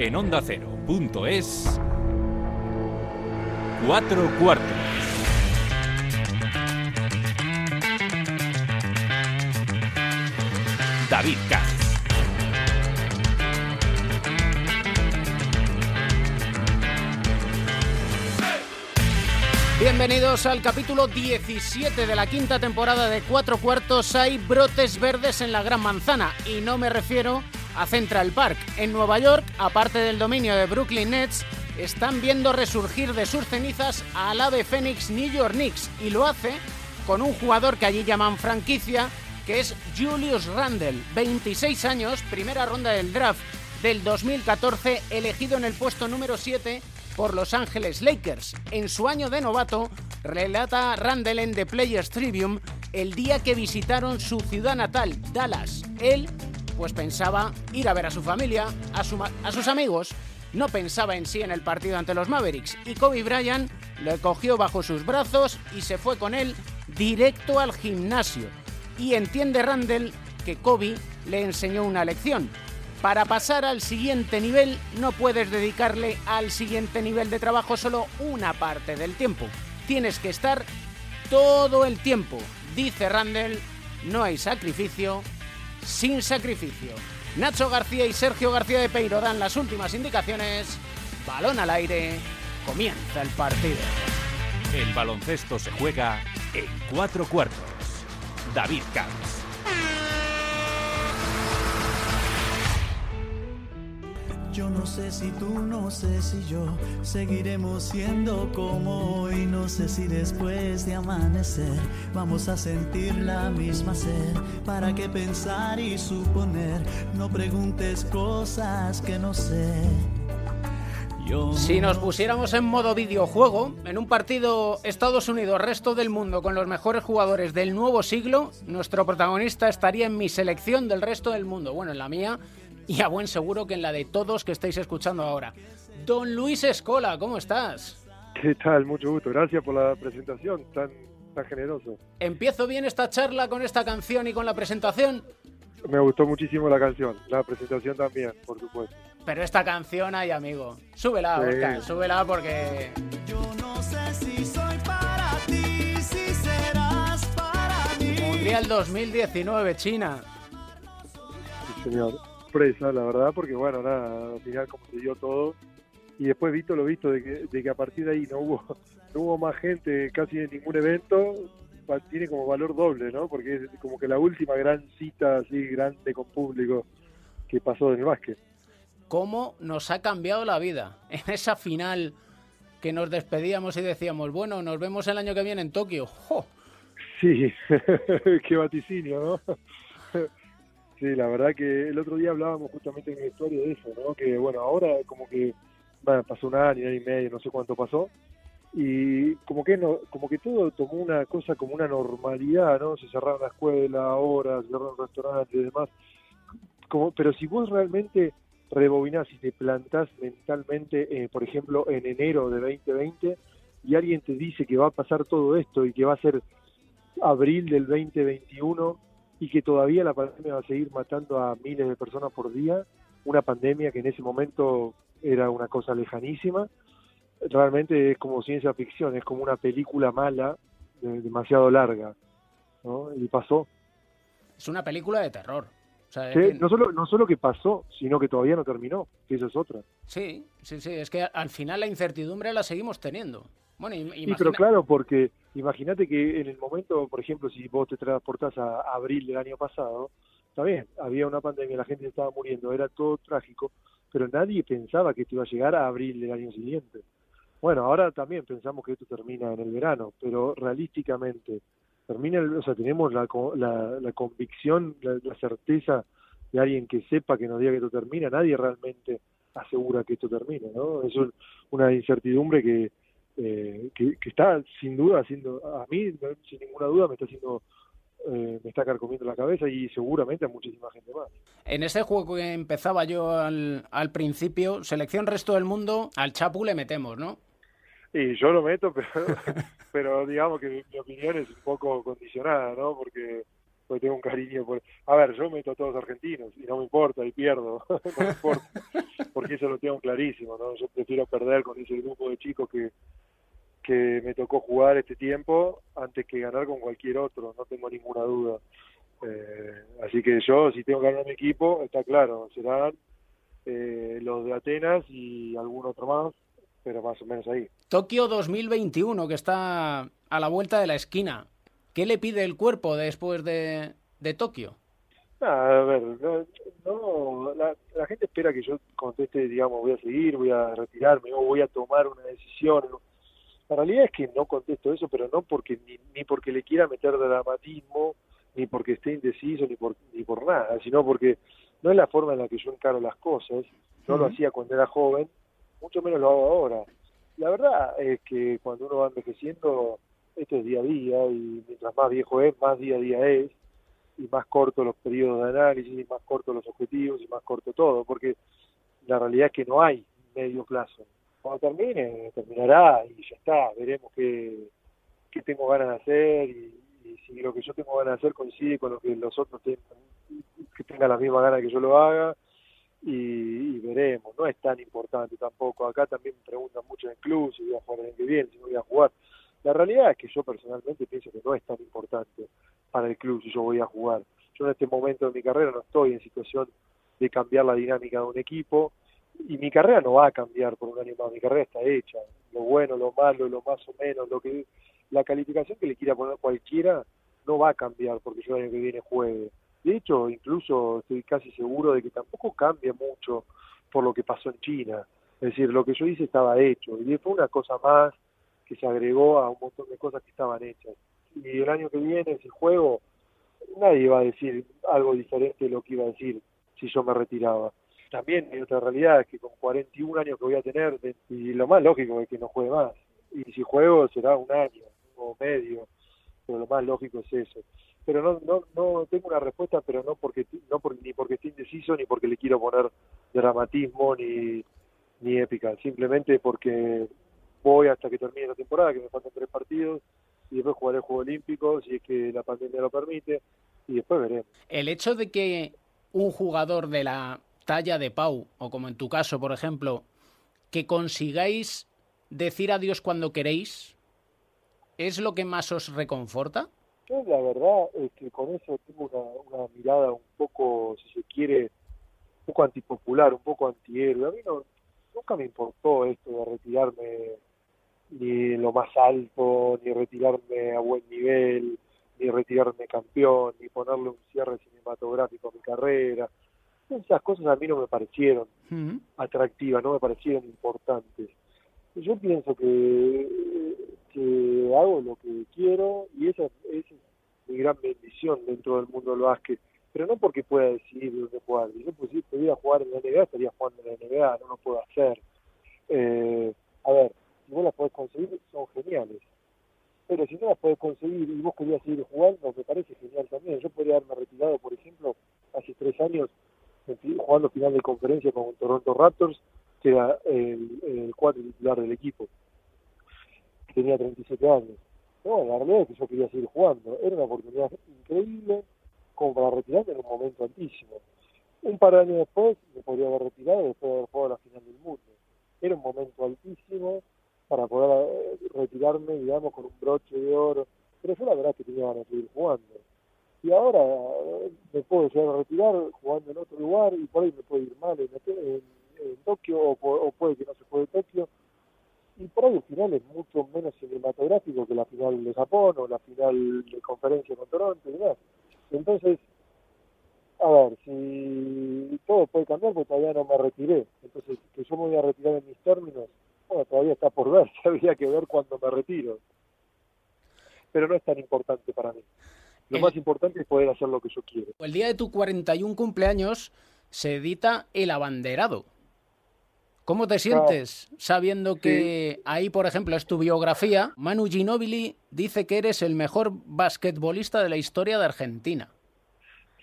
en onda es cuatro cuartos. David Katz. Bienvenidos al capítulo 17 de la quinta temporada de Cuatro Cuartos. Hay brotes verdes en la Gran Manzana y no me refiero Central Park. En Nueva York, aparte del dominio de Brooklyn Nets, están viendo resurgir de sus cenizas al ave Phoenix New York Knicks y lo hace con un jugador que allí llaman franquicia, que es Julius Randle, 26 años, primera ronda del draft del 2014, elegido en el puesto número 7 por Los Ángeles Lakers. En su año de novato, relata Randall en The Players Tribune el día que visitaron su ciudad natal, Dallas. Él, pues pensaba ir a ver a su familia, a, sus amigos, no pensaba en sí en el partido ante los Mavericks y Kobe Bryant le cogió bajo sus brazos y se fue con él directo al gimnasio. Y entiende Randall que Kobe le enseñó una lección. Para pasar al siguiente nivel no puedes dedicarle al siguiente nivel de trabajo solo una parte del tiempo. Tienes que estar todo el tiempo. Dice Randall, no hay sacrificio sin sacrificio. Nacho García y Sergio García de Peiro dan las últimas indicaciones. Balón al aire, comienza el partido. El baloncesto se juega en cuatro cuartos. David Camps. Yo no sé si tú, no sé si yo seguiremos siendo como hoy. No sé si después de amanecer vamos a sentir la misma sed. ¿Para qué pensar y suponer? No preguntes cosas que no sé. Si nos pusiéramos en modo videojuego, en un partido Estados Unidos-resto del mundo con los mejores jugadores del nuevo siglo, nuestro protagonista estaría en mi selección del resto del mundo. Bueno, en la mía y a buen seguro que en la de todos que estáis escuchando ahora. Don Luis Escola, ¿cómo estás? ¿Qué tal? Mucho gusto. Gracias por la presentación tan, tan generoso. ¿Empiezo bien esta charla con esta canción y con la presentación? Me gustó muchísimo la canción, la presentación también, por supuesto. Pero esta canción, ay amigo, súbela, Oscar, súbela porque... Yo no sé si soy para ti, si serás para mí. Mundial 2019, China. Sí, señor sorpresa, la verdad, porque bueno, nada, al final como se dio todo. Y después visto lo visto de que, de que a partir de ahí no hubo, no hubo más gente casi en ningún evento, tiene como valor doble, ¿no? Porque es como que la última gran cita así grande con público que pasó en el básquet. ¿Cómo nos ha cambiado la vida? En esa final que nos despedíamos y decíamos, bueno, nos vemos el año que viene en Tokio. ¡Jo! Sí, qué vaticinio, ¿no? Sí, la verdad que el otro día hablábamos justamente en la historia de eso, ¿no? Que bueno, ahora como que bueno, pasó un año, año y medio, no sé cuánto pasó, y como que no, como que todo tomó una cosa como una normalidad, ¿no? Se cerraron la escuela, ahora, se cerraron restaurantes y demás. Como, pero si vos realmente rebobinás y te plantás mentalmente, eh, por ejemplo, en enero de 2020, y alguien te dice que va a pasar todo esto y que va a ser abril del 2021 y que todavía la pandemia va a seguir matando a miles de personas por día, una pandemia que en ese momento era una cosa lejanísima, realmente es como ciencia ficción, es como una película mala, demasiado larga, ¿no? Y pasó. Es una película de terror. no, solo, no solo que pasó, sino que todavía no terminó, que eso es otra. Sí, sí, sí, es que al final la incertidumbre la seguimos teniendo. Bueno, pero claro, porque imagínate que en el momento, por ejemplo, si vos te transportás a abril del año pasado, está bien, había una pandemia, la gente estaba muriendo, era todo trágico, pero nadie pensaba que esto iba a llegar a abril del año siguiente. Bueno, ahora también pensamos que esto termina en el verano, pero realísticamente, termina, o sea, tenemos la, la, convicción, la, la certeza de alguien que sepa que nos diga que esto termina, nadie realmente asegura que esto termine, ¿no? Es una incertidumbre que, eh, que, está sin duda haciendo, a mí sin ninguna duda me está haciendo, eh, me está carcomiendo la cabeza y seguramente a muchísima gente más. En ese juego que empezaba yo al, al principio, selección resto del mundo, al Chapu le metemos, ¿no? Y yo lo meto, pero, pero digamos que mi, opinión es un poco condicionada, ¿no? Porque porque tengo un cariño por... A ver, yo meto a todos argentinos y no me importa y pierdo, no me importa. porque eso lo tengo clarísimo, ¿no? Yo prefiero perder con ese grupo de chicos que, que me tocó jugar este tiempo antes que ganar con cualquier otro, no tengo ninguna duda. Eh, así que yo, si tengo que ganar mi equipo, está claro, serán eh, los de Atenas y algún otro más, pero más o menos ahí. Tokio 2021, que está a la vuelta de la esquina. ¿Qué le pide el cuerpo después de, de Tokio? a ver, no, la, la, gente espera que yo conteste, digamos, voy a seguir, voy a retirarme o voy a tomar una decisión. La realidad es que no contesto eso, pero no porque ni, ni porque le quiera meter dramatismo, ni porque esté indeciso, ni por, ni por nada, sino porque no es la forma en la que yo encaro las cosas. No lo hacía cuando era joven, mucho menos lo hago ahora. La verdad es que cuando uno va envejeciendo, esto es día a día y mientras más viejo es, más día a día es y más corto los periodos de análisis, y más cortos los objetivos y más corto todo, porque la realidad es que no hay medio plazo. Cuando termine, terminará y ya está, veremos qué, qué tengo ganas de hacer y, si lo que yo tengo ganas de hacer coincide con lo que los otros tengan, que tengan la misma gana que yo lo haga y, veremos, no es tan importante tampoco. Acá también me preguntan mucho en club si voy a jugar el que viene, si no voy a jugar. La realidad es que yo personalmente pienso que no es tan importante para el club si yo voy a jugar. Yo en este momento de mi carrera no estoy en situación de cambiar la dinámica de un equipo y mi carrera no va a cambiar por un año más, mi carrera está hecha. Lo bueno, lo malo, lo más o menos, lo que la calificación que le quiera poner cualquiera no va a cambiar porque yo el año que viene juegue. De hecho, incluso estoy casi seguro de que tampoco cambia mucho por lo que pasó en China. Es decir, lo que yo hice estaba hecho y fue una cosa más que se agregó a un montón de cosas que estaban hechas. Y el año que viene, si juego, nadie va a decir algo diferente de lo que iba a decir si yo me retiraba. También hay otra realidad, que con 41 años que voy a tener, y lo más lógico es que no juegue más. Y si juego será un año o medio, pero lo más lógico es eso. Pero no, no, no tengo una respuesta, pero no porque no por, ni porque esté indeciso ni porque le quiero poner dramatismo ni, ni épica, simplemente porque voy hasta que termine la temporada, que me faltan tres partidos, y después jugaré el Juego Olímpico, si es que la pandemia lo permite, y después veremos. El hecho de que un jugador de la talla de Pau, o como en tu caso, por ejemplo, que consigáis decir adiós cuando queréis, ¿es lo que más os reconforta? Yo la verdad es que con eso tengo una, mirada un poco, si se quiere, un poco antipopular, un poco antihéroe. A mí no, nunca me importó esto de retirarme ni lo más alto, ni retirarme a buen nivel, ni retirarme campeón, ni ponerle un cierre cinematográfico a mi carrera. Esas cosas a mí no me parecieron atractivas, no me parecieron importantes. Yo pienso que, que hago lo que quiero y esa, es mi gran bendición dentro del mundo del básquet, pero no porque pueda decidir dónde jugar. Si yo pudiera jugar en la NBA, estaría jugando en la NBA, no lo puedo hacer. Eh, a ver, si vos las podés conseguir, son geniales. Pero si no las podés conseguir y vos querías seguir jugando, me parece genial también. Yo podría haberme retirado, por ejemplo, hace tres años, jugando final de conferencia con Toronto Raptors, que era el, el titular del equipo. Tenía 37 años. No, la realidad es que yo quería seguir jugando. Era una oportunidad increíble como para retirarme en un momento altísimo. Un par de años después me podría haber retirado después de haber jugado la final del mundo. Era un momento altísimo, para poder eh, retirarme, digamos, con un broche de oro. Pero yo la verdad que tenía ganas de seguir jugando. Y ahora eh, me puedo llegar a retirar jugando en otro lugar y por ahí me puede ir mal en, en, Tokio o, puede que no se juegue Tokio. Y por ahí el final es mucho menos cinematográfico que la final de Japón o la final de conferencia con Toronto y demás. Entonces, a ver, si todo puede cambiar, porque todavía no me retiré. Entonces, que yo me voy a retirar en mis términos, bueno, todavía está por ver, habría que ver cuando me retiro. Pero no es tan importante para mí. Lo más importante es poder hacer lo que yo quiero. El día de tu 41 cumpleaños se edita El Abanderado. ¿Cómo te sientes sabiendo que ahí, por ejemplo, es tu biografía? Manu Ginóbili dice que eres el mejor basquetbolista de la historia de Argentina.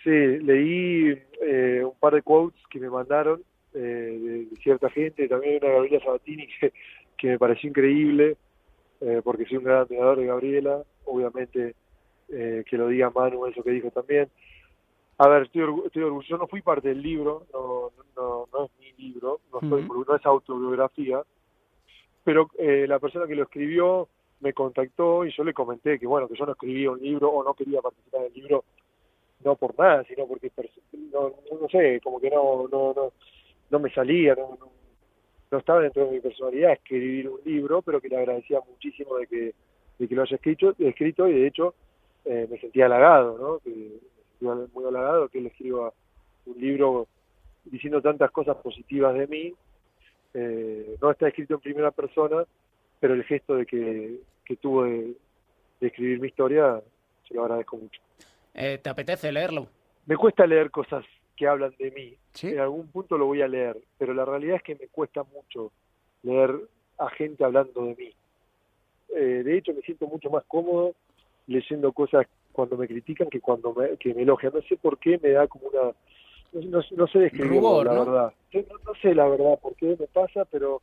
Sí, leí eh, un par de quotes que me mandaron eh, de, cierta gente, también una Gabriela Sabatini que, que me pareció increíble, eh, porque soy un gran admirador de Gabriela, obviamente eh, que lo diga Manu, eso que dijo también. A ver, estoy, estoy orgulloso, no fui parte del libro, no, no, no es mi libro, no, no es autobiografía, pero eh, la persona que lo escribió me contactó y yo le comenté que bueno, que yo no escribía un libro o no quería participar en el libro no por nada, sino porque no, no sé, como que no no no, no me salía, no, no, estaba dentro de mi personalidad escribir un libro, pero que le agradecía muchísimo de que, de que lo haya escrito, escrito y de hecho eh, me sentía halagado, ¿no? Que, me sentía muy halagado que él escriba un libro diciendo tantas cosas positivas de mí. Eh, no está escrito en primera persona, pero el gesto de que, que tuvo de, escribir mi historia se lo agradezco mucho. Eh, ¿Te apetece leerlo? Me cuesta leer cosas que hablan de mí. En algún punto lo voy a leer, pero la realidad es que me cuesta mucho leer a gente hablando de mí. Eh, de hecho, me siento mucho más cómodo leyendo cosas cuando me critican que cuando me, que me elogian. No sé por qué me da como una... No, sé describirlo, la verdad. No, sé la verdad por qué me pasa, pero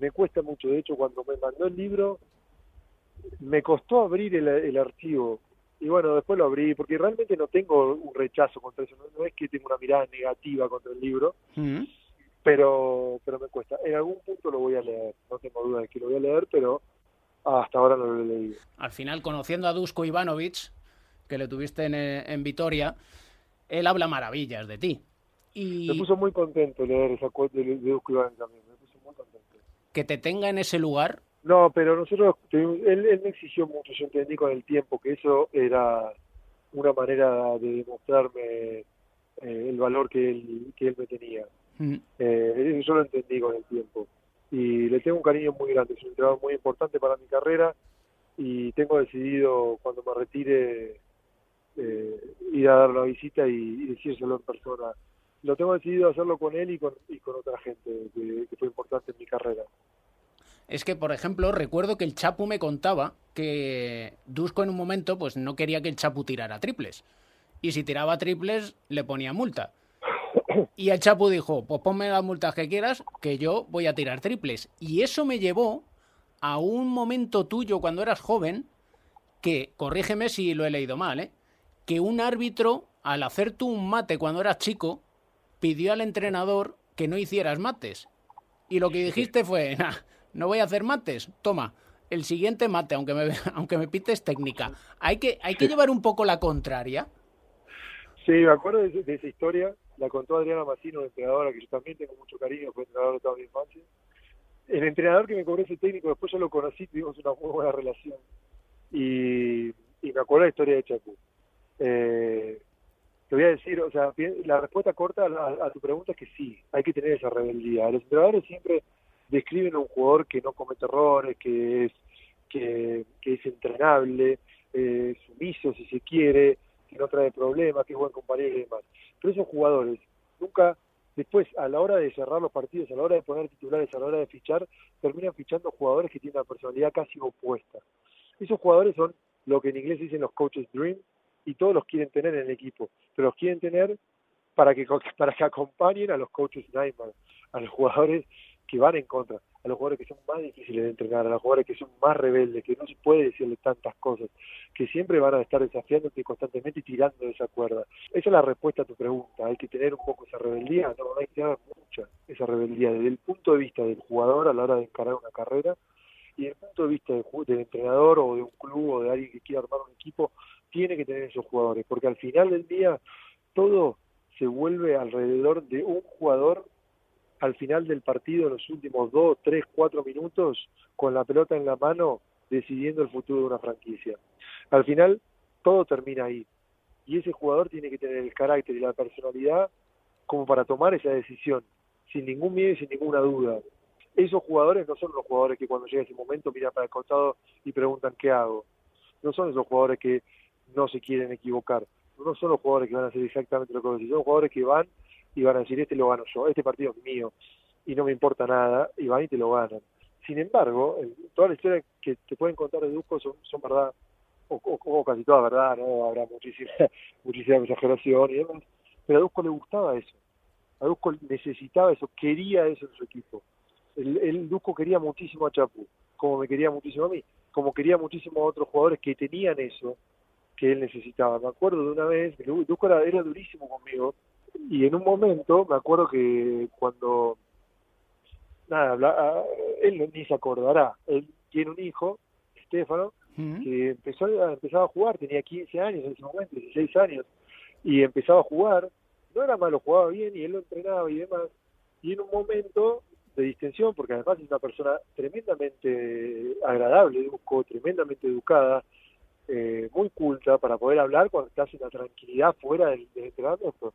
me cuesta mucho. De hecho, cuando me mandó el libro, me costó abrir el, el archivo. Y bueno, después lo abrí, porque realmente no tengo un rechazo contra eso. No, es que tengo una mirada negativa contra el libro, mm. pero pero me cuesta. En algún punto lo voy a leer, no tengo duda de que lo voy a leer, pero hasta ahora no lo he leído. Al final, conociendo a Dusko Ivanovic, que le tuviste en, en Vitoria, él habla maravillas de ti. Y... Me puso muy contento leer esa cuota de, Dusko Ivanovic también, me puso muy contento. Que te tenga en ese lugar. No, pero nosotros, él, él me exigió mucho, yo entendí con el tiempo que eso era una manera de demostrarme eh, el valor que él, que él me tenía. Mm. Eh, eso lo entendí con el tiempo y le tengo un cariño muy grande, es un entrenador muy importante para mi carrera y tengo decidido cuando me retire eh, ir a dar la visita y, decírselo en persona. Lo tengo decidido hacerlo con él y con, y con otra gente que, fue importante en mi carrera. Es que, por ejemplo, recuerdo que el Chapu me contaba que Dusko en un momento pues no quería que el Chapu tirara triples. Y si tiraba triples, le ponía multa. Y el Chapu dijo, pues ponme las multas que quieras, que yo voy a tirar triples. Y eso me llevó a un momento tuyo cuando eras joven, que, corrígeme si lo he leído mal, ¿eh? que un árbitro, al hacer tú un mate cuando eras chico, pidió al entrenador que no hicieras mates. Y lo que dijiste fue, no voy a hacer mates, toma, el siguiente mate, aunque me, aunque me pites técnica. Hay que, hay que llevar un poco la contraria. Sí, me acuerdo de, esa historia, la contó Adriana Massino, una entrenadora que yo también tengo mucho cariño, fue entrenador de toda mi. El entrenador que me cobró ese técnico, después yo lo conocí, tuvimos una muy buena relación. Y, y me acuerdo la historia de Chacu. Eh, te voy a decir, o sea, la respuesta corta a, tu pregunta es que sí, hay que tener esa rebeldía. Los entrenadores siempre describen a un jugador que no comete errores, que es que, que es entrenable, eh, sumiso si se quiere, que no trae problemas, que es buen compañero y demás. Pero esos jugadores nunca, después, a la hora de cerrar los partidos, a la hora de poner titulares, a la hora de fichar, terminan fichando jugadores que tienen una personalidad casi opuesta. Esos jugadores son lo que en inglés dicen los coaches dream y todos los quieren tener en el equipo, pero los quieren tener para que para que acompañen a los coaches nightmare, a los jugadores que van en contra, a los jugadores que son más difíciles de entrenar, a los jugadores que son más rebeldes, que no se puede decirle tantas cosas, que siempre van a estar desafiándote constantemente y tirando de esa cuerda. Esa es la respuesta a tu pregunta. ¿Hay que tener un poco esa rebeldía? No, hay que tener mucha esa rebeldía desde el punto de vista del jugador a la hora de encarar una carrera y desde el punto de vista del, del entrenador o de un club o de alguien que quiera armar un equipo, tiene que tener esos jugadores, porque al final del día todo se vuelve alrededor de un jugador al final del partido, en los últimos dos, tres, cuatro minutos, con la pelota en la mano, decidiendo el futuro de una franquicia. Al final, todo termina ahí. Y ese jugador tiene que tener el carácter y la personalidad como para tomar esa decisión, sin ningún miedo y sin ninguna duda. Esos jugadores no son los jugadores que cuando llega ese momento miran para el costado y preguntan qué hago. No son esos jugadores que no se quieren equivocar. No son los jugadores que van a hacer exactamente lo que decís, son jugadores que van y van a decir, este lo gano yo, este partido es mío y no me importa nada, y van y te lo ganan. Sin embargo, toda la historia que te pueden contar de Dusko son, son verdad, o, casi toda verdad, ¿no? Habrá muchísima, muchísima exageración y demás, pero a Dusko le gustaba eso. A Dusko necesitaba eso, quería eso en su equipo. El, el Dusko quería muchísimo a Chapu, como me quería muchísimo a mí, como quería muchísimo a otros jugadores que tenían eso que él necesitaba. Me acuerdo de una vez, Dusko era durísimo conmigo, y en un momento me acuerdo que cuando nada, habla- él ni se acordará. Él tiene un hijo, Estefano, Mm. que empezó a, empezaba a jugar, tenía 15 años en ese momento, 16 años, y empezaba a jugar, no era malo, jugaba bien y él lo entrenaba y demás, y en un momento de distensión, porque además es una persona tremendamente agradable, Duco, tremendamente educada, eh, muy culta para poder hablar cuando estás en la tranquilidad fuera del, del entrenamiento.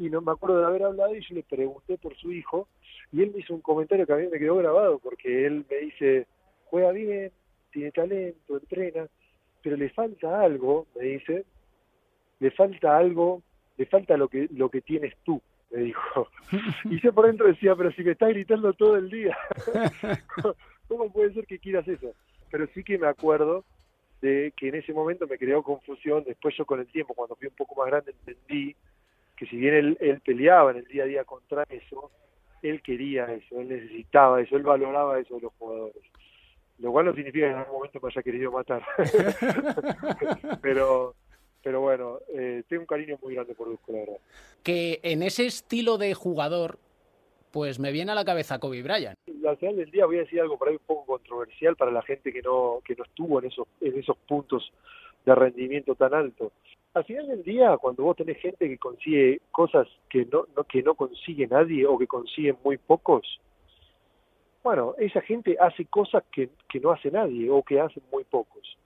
Y no me acuerdo de haber hablado y yo le pregunté por su hijo y él me hizo un comentario que a mí me quedó grabado porque él me dice, juega bien, tiene talento, entrena, pero le falta algo, me dice, le falta algo, le falta lo que lo que tienes tú, me dijo. Y yo por dentro decía, pero si me estás gritando todo el día, ¿cómo puede ser que quieras eso? Pero sí que me acuerdo de que en ese momento me creó confusión, después yo con el tiempo, cuando fui un poco más grande, entendí que si bien él, él peleaba en el día a día contra eso, él quería eso, él necesitaba eso, él valoraba eso de los jugadores. Lo cual no significa que en algún momento me haya querido matar. pero pero bueno, eh, tengo un cariño muy grande por Dusko, la verdad. Que en ese estilo de jugador, pues me viene a la cabeza Kobe Bryant. al final del día voy a decir algo por ahí un poco controversial para la gente que no que no estuvo en esos en esos puntos de rendimiento tan alto. Al final del día, cuando vos tenés gente que consigue cosas que no, no que no consigue nadie o que consiguen muy pocos, bueno, esa gente hace cosas que, que no hace nadie o que hacen muy pocos.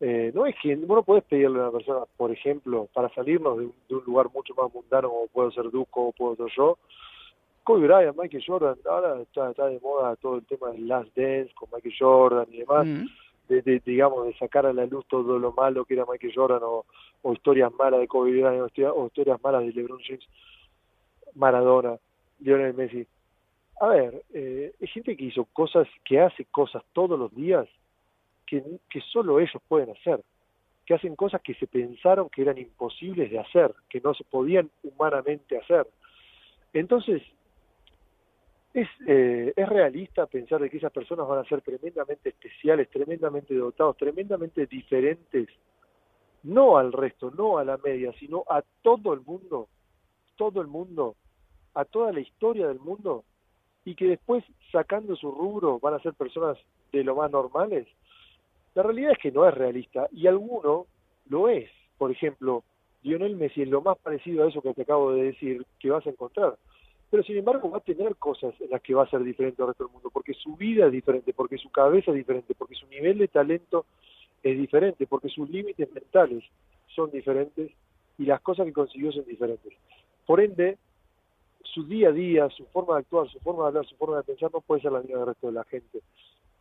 Eh, no es que vos no podés pedirle a una persona, por ejemplo, para salirnos de un, de un lugar mucho más mundano como puedo ser Duco o puedo ser yo, Kobe Bryant, Michael Jordan, ahora está, está de moda todo el tema del Last Dance con Michael Jordan y demás, Mm. De, de, digamos, de sacar a la luz todo lo malo que era Michael Jordan o, historias malas de Kobe Bryant o, historia- o historias malas de LeBron James, Maradona, Lionel Messi. A ver, eh, hay gente que hizo cosas, que hace cosas todos los días que solo ellos pueden hacer, que hacen cosas que se pensaron que eran imposibles de hacer, que no se podían humanamente hacer. Entonces, es, eh, es realista pensar de que esas personas van a ser tremendamente especiales, tremendamente dotados, tremendamente diferentes, no al resto, no a la media, sino a todo el mundo, todo el mundo, a toda la historia del mundo, y que después, sacando su rubro, van a ser personas de lo más normales. La realidad es que no es realista, y alguno lo es. Por ejemplo, Lionel Messi es lo más parecido a eso que te acabo de decir que vas a encontrar pero sin embargo va a tener cosas en las que va a ser diferente al resto del mundo, porque su vida es diferente, porque su cabeza es diferente, porque su nivel de talento es diferente, porque sus límites mentales son diferentes y las cosas que consiguió son diferentes. Por ende, su día a día, su forma de actuar, su forma de hablar, su forma de pensar no puede ser la misma del resto de la gente.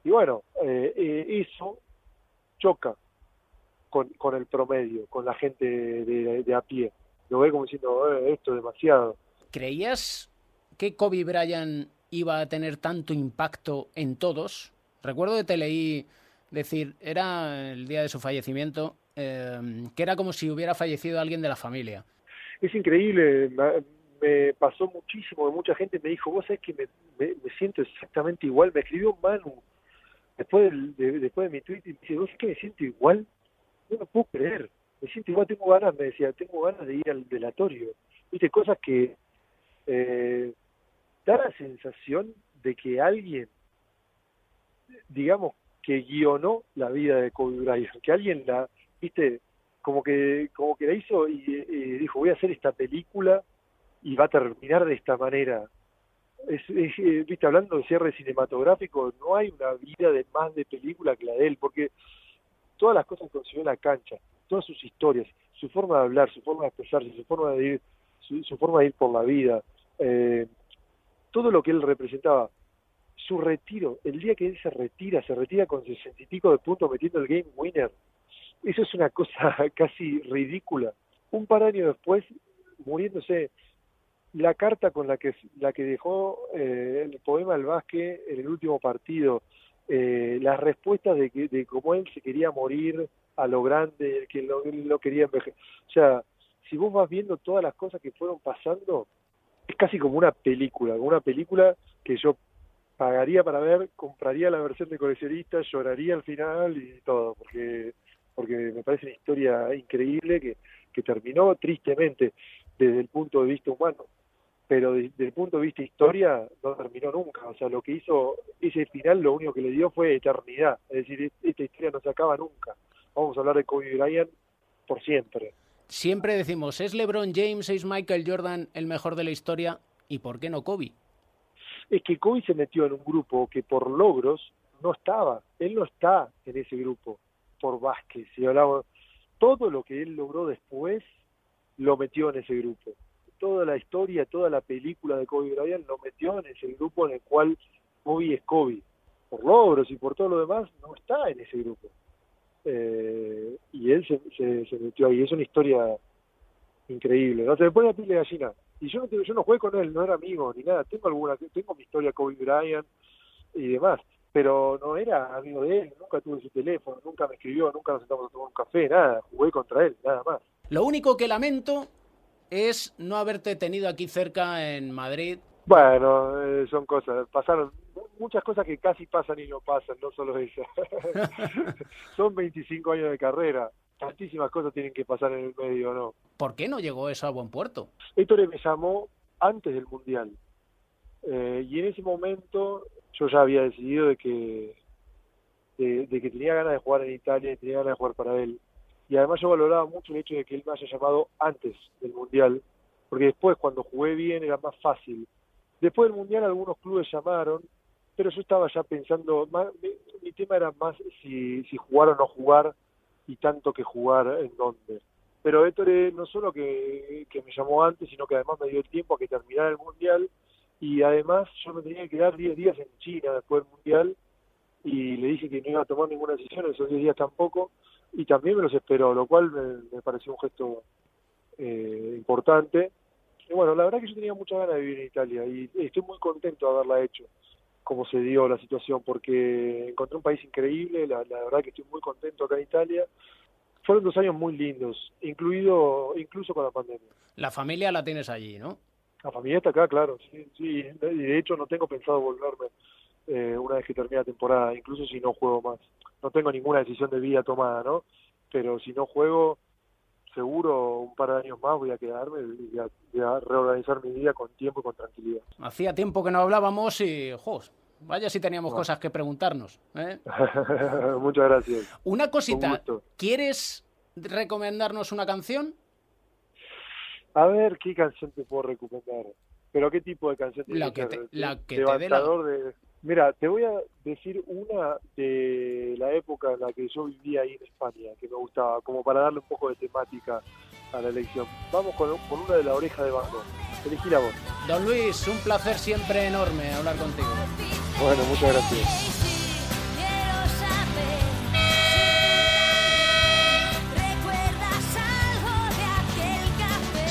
Y bueno, eh, eh, eso choca con, con el promedio, con la gente de, de a pie. Lo ve como diciendo, "Eh, esto es demasiado. ¿Creías que Kobe Bryant iba a tener tanto impacto en todos? Recuerdo que te leí decir, era el día de su fallecimiento, eh, que era como si hubiera fallecido alguien de la familia. es increíble, me, pasó muchísimo, mucha gente me dijo, vos sabés que me, me, siento exactamente igual, me escribió Manu después, del- de, después de mi tweet y me dice, vos sabés que me siento igual, no lo puedo creer, me siento igual, tengo ganas, me decía, tengo ganas de ir al velatorio, viste, cosas que eh, da la sensación de que alguien, digamos, que guionó la vida de Kobe Bryant, que alguien la, viste, como que, como que la hizo y, y dijo, voy a hacer esta película y va a terminar de esta manera. Es, eh, viste, hablando de cierre cinematográfico, no hay una vida de más de película que la de él, porque todas las cosas que consiguió en la cancha, todas sus historias, su forma de hablar, su forma de expresarse, su forma de ir, su, su forma de ir por la vida, eh, todo lo que él representaba, su retiro, el día que él se retira, se retira con sesenta y pico de puntos metiendo el game winner, eso es una cosa casi ridícula. Un par de años después, muriéndose, la carta con la que la que dejó eh, el poema del básquet en el último partido, eh, las respuestas de que de cómo él se quería morir a lo grande, que lo, él quería envejecer. O sea, si vos vas viendo todas las cosas que fueron pasando, es casi como una película, una película que yo pagaría para ver, compraría la versión de coleccionista, lloraría al final y todo, porque porque me parece una historia increíble que, que terminó tristemente desde el punto de vista humano, pero desde el punto de vista historia no terminó nunca. O sea, lo que hizo ese final, lo único que le dio fue eternidad. Es decir, esta historia no se acaba nunca. Vamos a hablar de Kobe Bryant por siempre. Siempre decimos, ¿es LeBron James, es Michael Jordan el mejor de la historia? ¿Y por qué no Kobe? Es que Kobe se metió en un grupo que por logros no estaba. Él no está en ese grupo por Vázquez. Si hablamos, todo lo que él logró después lo metió en ese grupo. Toda la historia, toda la película de Kobe Bryant lo metió en ese grupo en el cual Kobe es Kobe. Por logros y por todo lo demás, no está en ese grupo. Eh, y él se, metió ahí. Es una historia increíble. ¿no? Se me pone la piel de gallina. Y yo no, yo no jugué con él, no era amigo ni nada. Tengo alguna, tengo mi historia Kobe Bryant y demás pero no era amigo de él, nunca tuve su teléfono, nunca me escribió, nunca nos sentamos a tomar un café, nada, jugué contra él, nada más. Lo único que lamento es no haberte tenido aquí cerca en Madrid. Bueno, eh, son cosas, pasaron muchas cosas que casi pasan y no pasan, no solo esas. son 25 años de carrera, tantísimas cosas tienen que pasar en el medio, ¿no? ¿Por qué no llegó eso a buen puerto? Héctor me llamó antes del Mundial. Eh, y en ese momento yo ya había decidido de que de, que tenía ganas de jugar en Italia y tenía ganas de jugar para él. Y además yo valoraba mucho el hecho de que él me haya llamado antes del Mundial, porque después cuando jugué bien era más fácil. Después del Mundial algunos clubes llamaron, pero yo estaba ya pensando, mi, tema era más si, si jugar o no jugar y tanto que jugar en dónde. Pero Ettore no solo que, que me llamó antes, sino que además me dio el tiempo a que terminara el Mundial y además yo me tenía que quedar 10 días en China después del Mundial y le dije que no iba a tomar ninguna decisión, esos 10 días tampoco, y también me los esperó, lo cual me, pareció un gesto eh, importante. Y bueno, la verdad que yo tenía muchas ganas de vivir en Italia y estoy muy contento de haberla hecho, como se dio la situación, porque encontré un país increíble, la, la verdad que estoy muy contento acá en Italia. Fueron dos años muy lindos, incluido incluso con la pandemia. La familia la tienes allí, ¿no? La familia está acá, claro, sí, sí. Y de hecho no tengo pensado volverme eh, una vez que termine la temporada, incluso si no juego más. No tengo ninguna decisión de vida tomada, ¿no? Pero si no juego, seguro un par de años más voy a quedarme y voy a, reorganizar mi vida con tiempo y con tranquilidad. Hacía tiempo que no hablábamos y, ¡jos! Vaya si teníamos cosas que preguntarnos. ¿eh? Muchas gracias. Una cosita, ¿quieres recomendarnos una canción? A ver, ¿qué canción te puedo recomendar? ¿Pero qué tipo de canción te la que te, la que te la... de... Mira, te voy a decir una de la época en la que yo vivía ahí en España, que me gustaba, como para darle un poco de temática a la elección. Vamos con, con una de la oreja de Banco. Elegí la voz. Don Luis, un placer siempre enorme hablar contigo. Bueno, muchas gracias.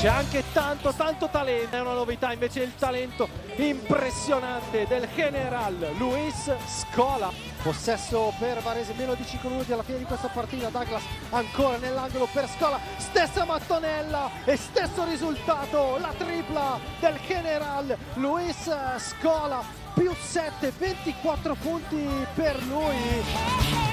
C'è anche tanto tanto talento, è una novità invece il talento impressionante del General Luis Scola. Possesso per Varese, meno di 5 minuti alla fine di questa partita, Douglas ancora nell'angolo per Scola, stessa mattonella e stesso risultato, la tripla del General Luis Scola, più 7, 24 punti per lui.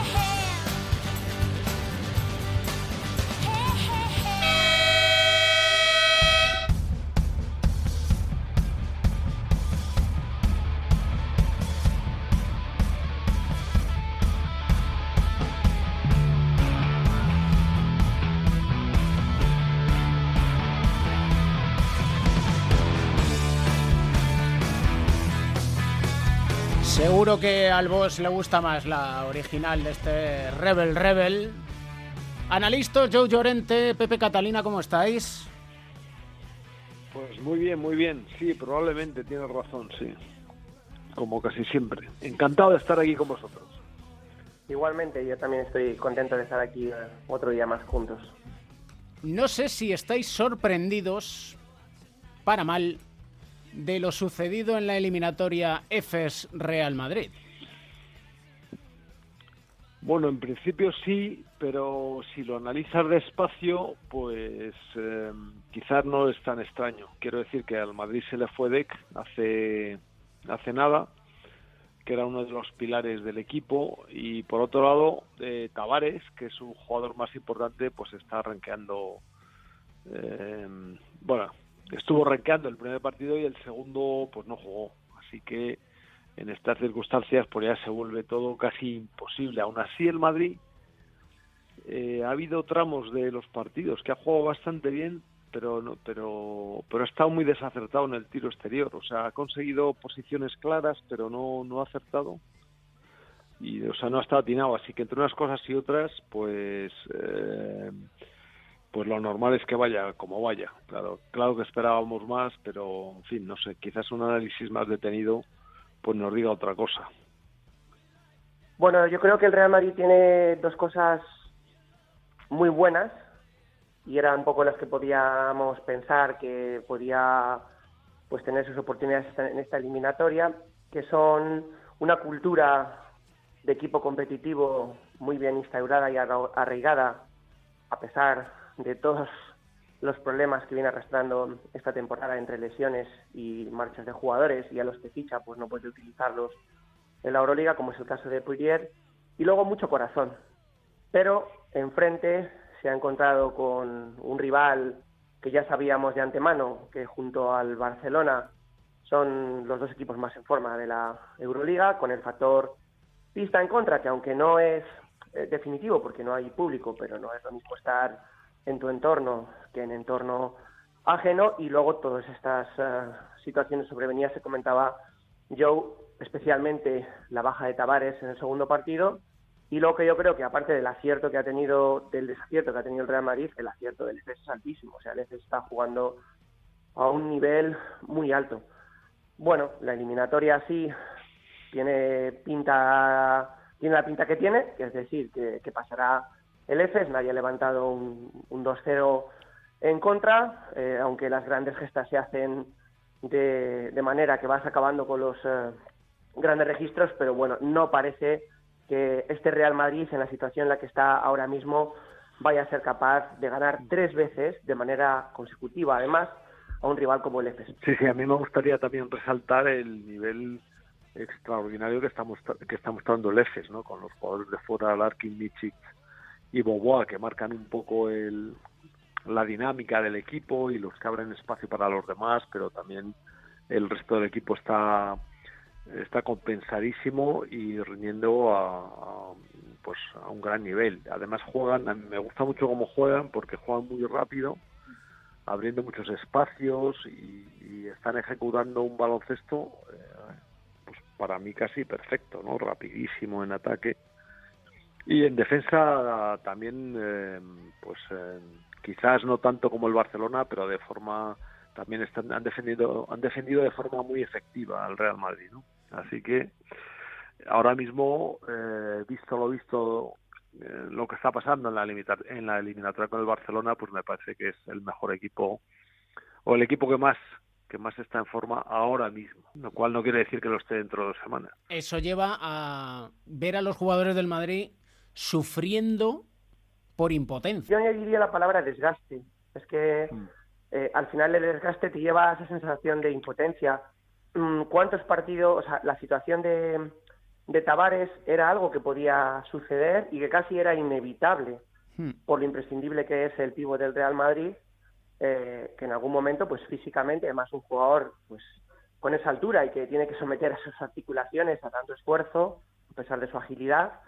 Seguro que al boss le gusta más la original de este Rebel Rebel. Analistas, Joe Llorente, Pepe Catalina, ¿cómo estáis? Pues muy bien, muy bien. Sí, probablemente tienes razón, sí. Como casi siempre. Encantado de estar aquí con vosotros. Igualmente, yo también estoy contento de estar aquí eh, otro día más juntos. No sé si estáis sorprendidos, para mal, de lo sucedido en la eliminatoria EFES Real Madrid? Bueno, en principio sí, pero si lo analizas despacio, pues eh, quizás no es tan extraño. Quiero decir que al Madrid se le fue Dec hace, hace nada, que era uno de los pilares del equipo, y por otro lado, eh, Tavares, que es un jugador más importante, pues está arranqueando, eh, bueno, estuvo rankeando el primer partido y el segundo pues no jugó. Así que en estas circunstancias pues ya se vuelve todo casi imposible. Aún así el Madrid eh, ha habido tramos de los partidos que ha jugado bastante bien, pero no, pero pero ha estado muy desacertado en el tiro exterior. O sea, ha conseguido posiciones claras, pero no no ha acertado y o sea no ha estado atinado así que entre unas cosas y otras pues eh, pues lo normal es que vaya como vaya. Claro, claro que esperábamos más, pero en fin, no sé, quizás un análisis más detenido pues nos diga otra cosa. Bueno, yo creo que el Real Madrid tiene dos cosas muy buenas y eran un poco las que podíamos pensar que podía pues tener sus oportunidades en esta eliminatoria, que son una cultura de equipo competitivo muy bien instaurada y arraigada a pesar de todos los problemas que viene arrastrando esta temporada entre lesiones y marchas de jugadores y a los que ficha pues no puede utilizarlos en la Euroliga como es el caso de Poirier y luego mucho corazón. Pero enfrente se ha encontrado con un rival que ya sabíamos de antemano que junto al Barcelona son los dos equipos más en forma de la Euroliga con el factor pista en contra que aunque no es eh, definitivo porque no hay público pero no es lo mismo estar en tu entorno que en entorno ajeno y luego todas estas eh, situaciones sobrevenidas se comentaba Joe, especialmente la baja de Tavares en el segundo partido y lo que yo creo que aparte del acierto que ha tenido, del desacierto que ha tenido el Real Madrid, el acierto del EFES es altísimo, o sea, el EFES está jugando a un nivel muy alto. Bueno, la eliminatoria sí tiene pinta, tiene la pinta que tiene, que es decir, que pasará el EFES, nadie ha levantado un, 2-0 en contra, eh, aunque las grandes gestas se hacen de, manera que vas acabando con los eh, grandes registros, pero bueno, no parece que este Real Madrid, en la situación en la que está ahora mismo, vaya a ser capaz de ganar tres veces de manera consecutiva, además, a un rival como el EFES. Sí, sí, a mí me gustaría también resaltar el nivel extraordinario que estamos que está mostrando el EFES, ¿no? Con los jugadores de fuera, Larkin, Michik, y Boboa que marcan un poco el, la dinámica del equipo y los que abren espacio para los demás, pero también el resto del equipo está está compensadísimo y rindiendo a, pues a un gran nivel. Además juegan, me gusta mucho cómo juegan porque juegan muy rápido, abriendo muchos espacios y, están ejecutando un baloncesto eh, pues para mí casi perfecto, ¿no? Rapidísimo en ataque y en defensa también, eh, pues eh, quizás no tanto como el Barcelona, pero de forma también están, han defendido han defendido de forma muy efectiva al Real Madrid, ¿no? Así que ahora mismo, eh, visto lo visto, eh, lo que está pasando en la, en la eliminatoria con el Barcelona, pues me parece que es el mejor equipo o el equipo que más que más está en forma ahora mismo, lo cual no quiere decir que lo esté dentro de dos semanas. Eso lleva a ver a los jugadores del Madrid sufriendo por impotencia. Yo añadiría la palabra desgaste. Es que mm. eh, al final el desgaste te lleva a esa sensación de impotencia. Mm, ¿Cuántos partidos, o sea, la situación de, de Tavares era algo que podía suceder y que casi era inevitable mm. por lo imprescindible que es el pivo del Real Madrid, eh, que en algún momento, pues físicamente, además un jugador pues con esa altura y que tiene que someter a sus articulaciones a tanto esfuerzo, a pesar de su agilidad,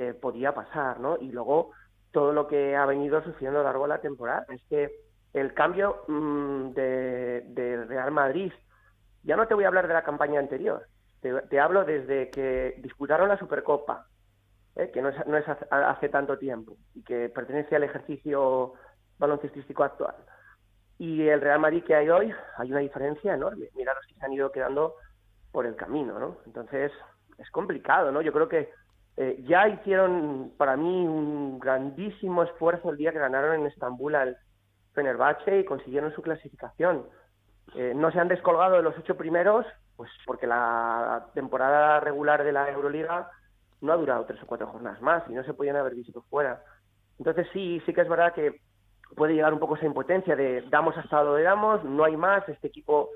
eh, podía pasar, ¿no? Y luego todo lo que ha venido sucediendo a lo largo de la temporada es que el cambio mm, de, Real Madrid, ya no te voy a hablar de la campaña anterior, te, hablo desde que disputaron la Supercopa, ¿eh? que no es, no es hace, tanto tiempo y que pertenece al ejercicio baloncestístico actual. Y el Real Madrid que hay hoy, hay una diferencia enorme. Mira los que se han ido quedando por el camino, ¿no? Entonces, es complicado, ¿no? Yo creo que eh, ya hicieron para mí un grandísimo esfuerzo el día que ganaron en Estambul al Fenerbahce y consiguieron su clasificación. Eh, no se han descolgado de los ocho primeros, pues porque la temporada regular de la Euroliga no ha durado tres o cuatro jornadas más y no se podían haber visto fuera. Entonces sí, sí que es verdad que puede llegar un poco esa impotencia de damos hasta donde damos, no hay más, este equipo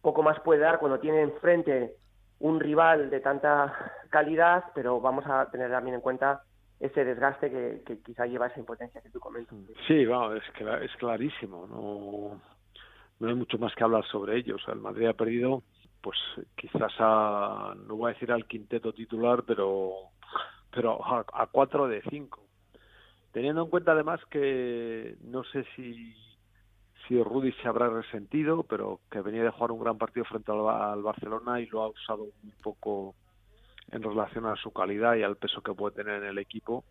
poco más puede dar cuando tiene enfrente un rival de tanta calidad, pero vamos a tener también en cuenta ese desgaste que, quizá lleva esa impotencia que tú comentas. Sí, es, es clarísimo. No, no hay mucho más que hablar sobre ello. O sea, el Madrid ha perdido, pues quizás a, no voy a decir al quinteto titular, pero, pero a, a cuatro de cinco. Teniendo en cuenta además que no sé si Rudy se habrá resentido, pero que venía de jugar un gran partido frente al, Barcelona y lo ha usado un poco en relación a su calidad y al peso que puede tener en el equipo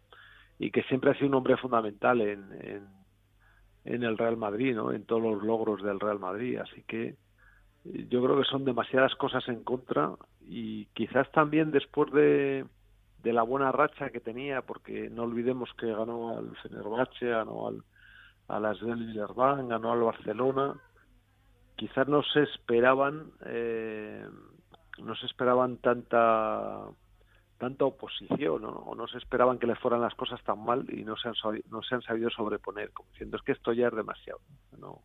y que siempre ha sido un hombre fundamental en, en, el Real Madrid, ¿no? en todos los logros del Real Madrid. Así que yo creo que son demasiadas cosas en contra y quizás también después de, de la buena racha que tenía, porque no olvidemos que ganó al Fenerbahce, ganó al a las del Villarban, ganó al Barcelona. Quizás no se esperaban, eh, no se esperaban tanta tanta oposición o no se esperaban que le fueran las cosas tan mal y no se han no se han sabido sobreponer como diciendo es que esto ya es demasiado no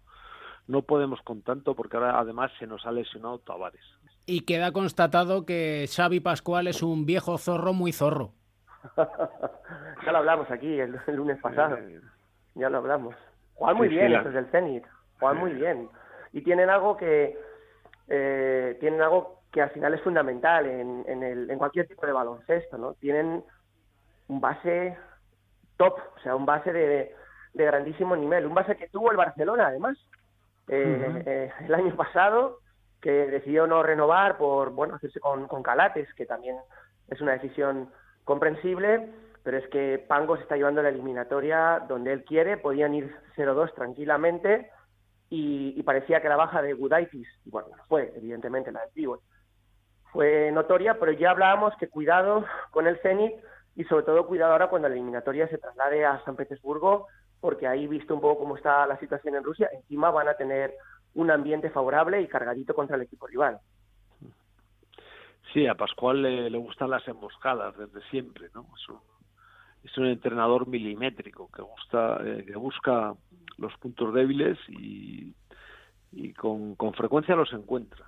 no podemos con tanto porque ahora además se nos ha lesionado Tavares. Y queda constatado que Xavi Pascual es un viejo zorro muy zorro. Ya lo hablamos aquí el, lunes pasado. Eh, ya lo hablamos Juegan muy bien estos del Zenit, juegan muy bien. Y tienen algo que eh, tienen algo que al final es fundamental en, en, el, en cualquier tipo de baloncesto, ¿no? Tienen un base top, o sea, un base de, de grandísimo nivel, un base que tuvo el Barcelona además eh, eh, el año pasado, que decidió no renovar por, bueno, hacerse con, con Calates, que también es una decisión comprensible, pero es que Pango se está llevando la eliminatoria donde él quiere, podían ir 0-2 tranquilamente y, parecía que la baja de Gudaitis, y bueno, fue evidentemente la del Pivot, fue notoria, pero ya hablábamos que cuidado con el Zenit y sobre todo cuidado ahora cuando la eliminatoria se traslade a San Petersburgo, porque ahí visto un poco cómo está la situación en Rusia, encima van a tener un ambiente favorable y cargadito contra el equipo rival. Sí, a Pascual le, gustan las emboscadas desde siempre, ¿no? Es un entrenador milimétrico que gusta eh, que busca los puntos débiles y, con, frecuencia los encuentra.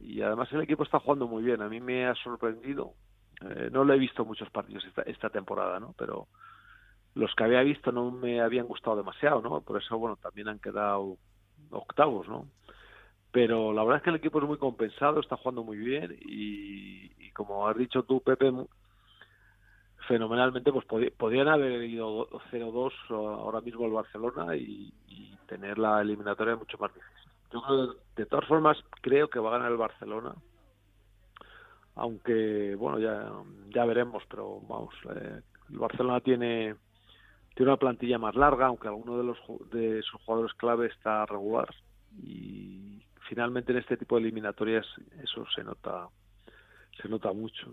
Y además el equipo está jugando muy bien. A mí me ha sorprendido eh, no lo he visto muchos partidos esta, esta temporada no pero los que había visto no me habían gustado demasiado no por eso bueno también han quedado octavos no pero la verdad es que el equipo es muy compensado está jugando muy bien y, y como has dicho tú Pepe fenomenalmente, pues podían haber ido 0-2 ahora mismo al Barcelona y, tener la eliminatoria mucho más difícil. Yo creo, de todas formas, creo que va a ganar el Barcelona, aunque, bueno, ya, ya veremos, pero vamos, eh, el Barcelona tiene, tiene una plantilla más larga, aunque alguno de, los, de sus jugadores clave está regular y finalmente en este tipo de eliminatorias eso se nota se nota mucho.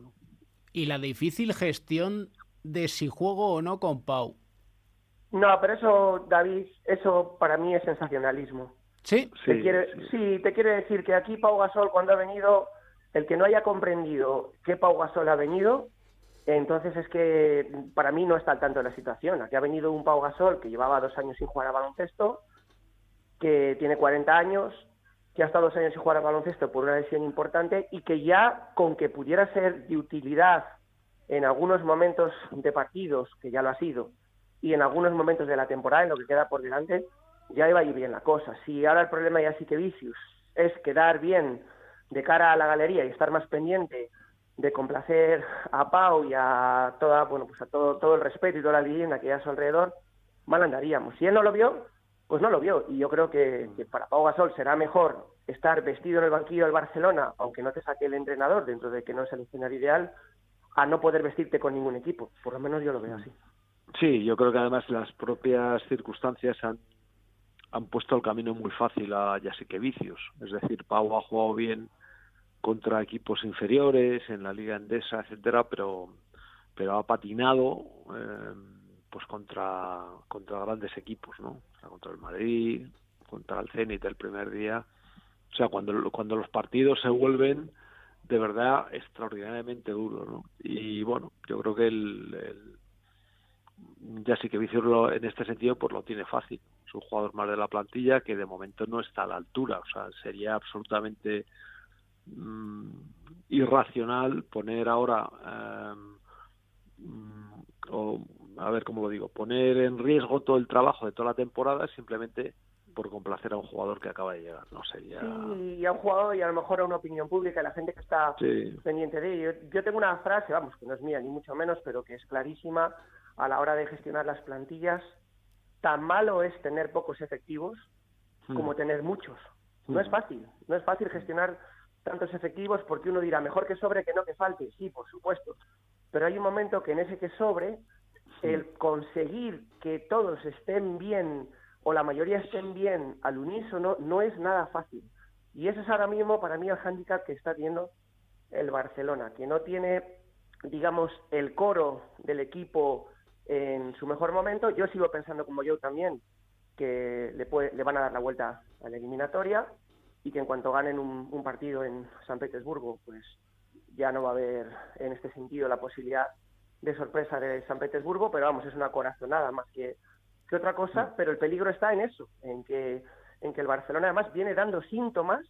Y la difícil gestión de si juego o no con Pau. No, pero eso, David, eso para mí es sensacionalismo. ¿Sí? Te quiere, sí, te quiere decir que aquí Pau Gasol cuando ha venido, el que no haya comprendido que Pau Gasol ha venido, entonces es que para mí no está al tanto de la situación. Aquí ha venido un Pau Gasol que llevaba dos años sin jugar a baloncesto, que tiene 40 años, que ha estado dos años sin jugar al baloncesto por una lesión importante y que ya con que pudiera ser de utilidad en algunos momentos de partidos, que ya lo ha sido, y en algunos momentos de la temporada, en lo que queda por delante, ya iba a bien la cosa. Si ahora el problema ya sí que Vicius es quedar bien de cara a la galería y estar más pendiente de complacer a Pau y a pues todo el respeto y toda la leyenda que hay a su alrededor, mal andaríamos. Si él no lo vio, pues no lo vio. Y yo creo que, para Pau Gasol será mejor estar vestido en el banquillo del Barcelona, aunque no te saque el entrenador dentro de que no es el escenario ideal, a no poder vestirte con ningún equipo. Por lo menos yo lo veo así. Sí, yo creo que además las propias circunstancias han, han puesto el camino muy fácil a que Vicios. Es decir, Pau ha jugado bien contra equipos inferiores en la Liga Endesa, etcétera, pero pero ha patinado eh, pues contra contra grandes equipos, ¿no? contra el Madrid, contra el Zenit el primer día. O sea, cuando, cuando los partidos se vuelven de verdad extraordinariamente duros, ¿no? Y bueno, yo creo que el, ya sí que Vicius en este sentido pues lo tiene fácil. Es un jugador más de la plantilla que de momento no está a la altura. O sea, sería absolutamente mm, irracional poner ahora eh, o a ver cómo lo digo, poner en riesgo todo el trabajo de toda la temporada simplemente por complacer a un jugador que acaba de llegar, no sería... Sí, y a un jugador y a lo mejor a una opinión pública y la gente que está pendiente de ello. Yo tengo una frase, vamos, que no es mía ni mucho menos, pero que es clarísima a la hora de gestionar las plantillas. Tan malo es tener pocos efectivos como hmm. tener muchos. No es hmm. fácil, no es fácil gestionar tantos efectivos porque uno dirá, mejor que sobre que no que falte. Sí, por supuesto. Pero hay un momento que en ese que sobre, el conseguir que todos estén bien o la mayoría estén bien al unísono no es nada fácil. Y ese es ahora mismo para mí el hándicap que está teniendo el Barcelona, que no tiene, digamos, el coro del equipo en su mejor momento. Yo sigo pensando como yo también que le, puede, le van a dar la vuelta a la eliminatoria y que en cuanto ganen un, un partido en San Petersburgo, pues ya no va a haber en este sentido la posibilidad de sorpresa de San Petersburgo, pero vamos, es una corazonada más que que otra cosa, mm. pero el peligro está en eso, en que, en que el Barcelona además viene dando síntomas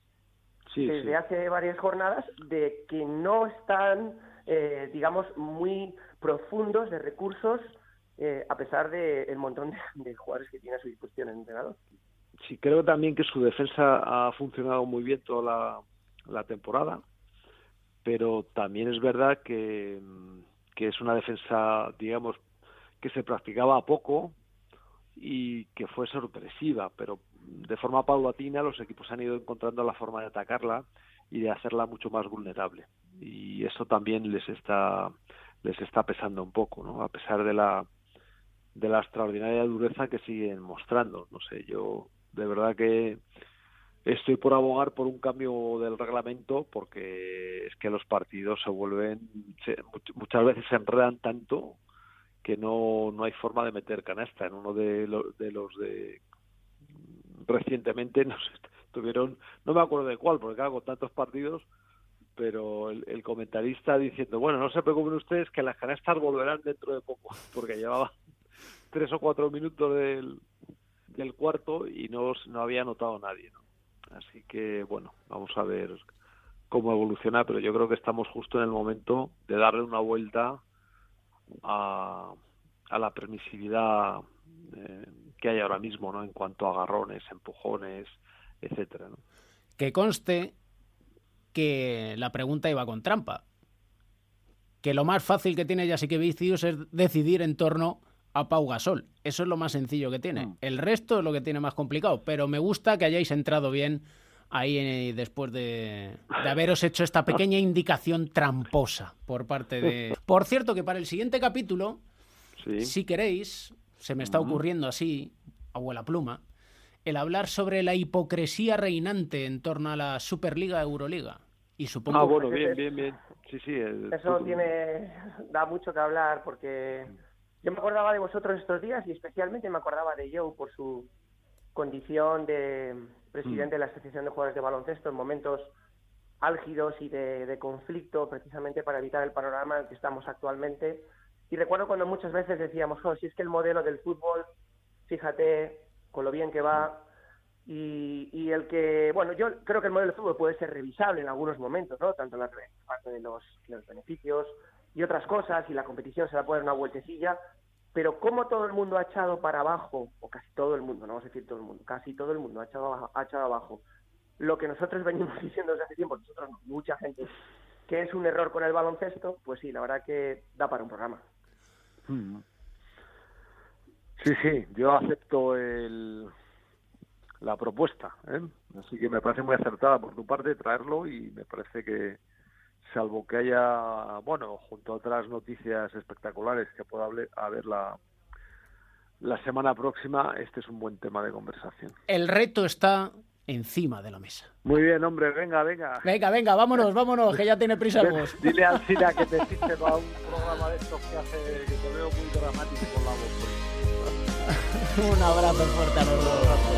desde hace varias jornadas de que no están, eh, digamos, muy profundos de recursos, eh, a pesar del el montón de, jugadores que tiene a su disposición el entrenador. Sí, creo también que su defensa ha funcionado muy bien toda la, la temporada, pero también es verdad que, que es una defensa, digamos, que se practicaba poco, y que fue sorpresiva, pero de forma paulatina los equipos han ido encontrando la forma de atacarla y de hacerla mucho más vulnerable y eso también les está les está pesando un poco, ¿no? A pesar de la de la extraordinaria dureza que siguen mostrando, no sé, yo de verdad que estoy por abogar por un cambio del reglamento porque es que los partidos se vuelven muchas veces se enredan tanto que no, no hay forma de meter canasta. En uno de, de los de recientemente nos tuvieron, no me acuerdo de cuál, porque hago tantos partidos, pero el, comentarista diciendo, bueno, no se preocupen ustedes que las canastas volverán dentro de poco, porque llevaba tres o cuatro minutos del, del cuarto y no, no había notado nadie. Así que, bueno, vamos a ver cómo evoluciona, pero yo creo que estamos justo en el momento de darle una vuelta a, la permisividad eh, que hay ahora mismo, ¿no? En cuanto a agarrones, empujones, etcétera, Que conste que la pregunta iba con trampa. Que lo más fácil que tiene Vicius es decidir en torno a Pau Gasol. Eso es lo más sencillo que tiene. Mm. El resto es lo que tiene más complicado. Pero me gusta que hayáis entrado bien ahí eh, después de, haberos hecho esta pequeña indicación tramposa por parte de... Por cierto, que para el siguiente capítulo, si queréis, se me está ocurriendo así, abuela pluma, el hablar sobre la hipocresía reinante en torno a la Superliga Euroliga. Y supongo ah, bueno, bien, bien, bien. Sí, sí. Eso tiene, da mucho que hablar porque yo me acordaba de vosotros estos días y especialmente me acordaba de Joe por su condición de presidente de la Asociación de Jugadores de Baloncesto en momentos álgidos y de, conflicto, precisamente para evitar el panorama en el que estamos actualmente. Y recuerdo cuando muchas veces decíamos, oh, si es que el modelo del fútbol, fíjate con lo bien que va, y, el que, bueno, yo creo que el modelo del fútbol puede ser revisable en algunos momentos, ¿no? Tanto en la parte de los beneficios y otras cosas, y la competición se va a poner una vueltecilla, pero como todo el mundo ha echado para abajo, o casi todo el mundo, no vamos a decir todo el mundo, casi todo el mundo ha echado, ha echado abajo lo que nosotros venimos diciendo desde hace tiempo, nosotros mucha gente, que es un error con el baloncesto, pues sí, la verdad que da para un programa. Hmm. Sí, sí, yo acepto el, la propuesta, ¿eh? así que me parece muy acertada por tu parte traerlo y me parece que, salvo que haya, bueno, junto a otras noticias espectaculares que pueda haber la, la semana próxima, este es un buen tema de conversación. El reto está encima de la mesa. Muy bien, hombre, venga, venga. Venga, venga, vámonos, vámonos, que ya tiene prisa vos. Dile al Cina que te existe para un programa de estos que hace, que te veo muy dramático con la voz. un abrazo fuerte a los dos.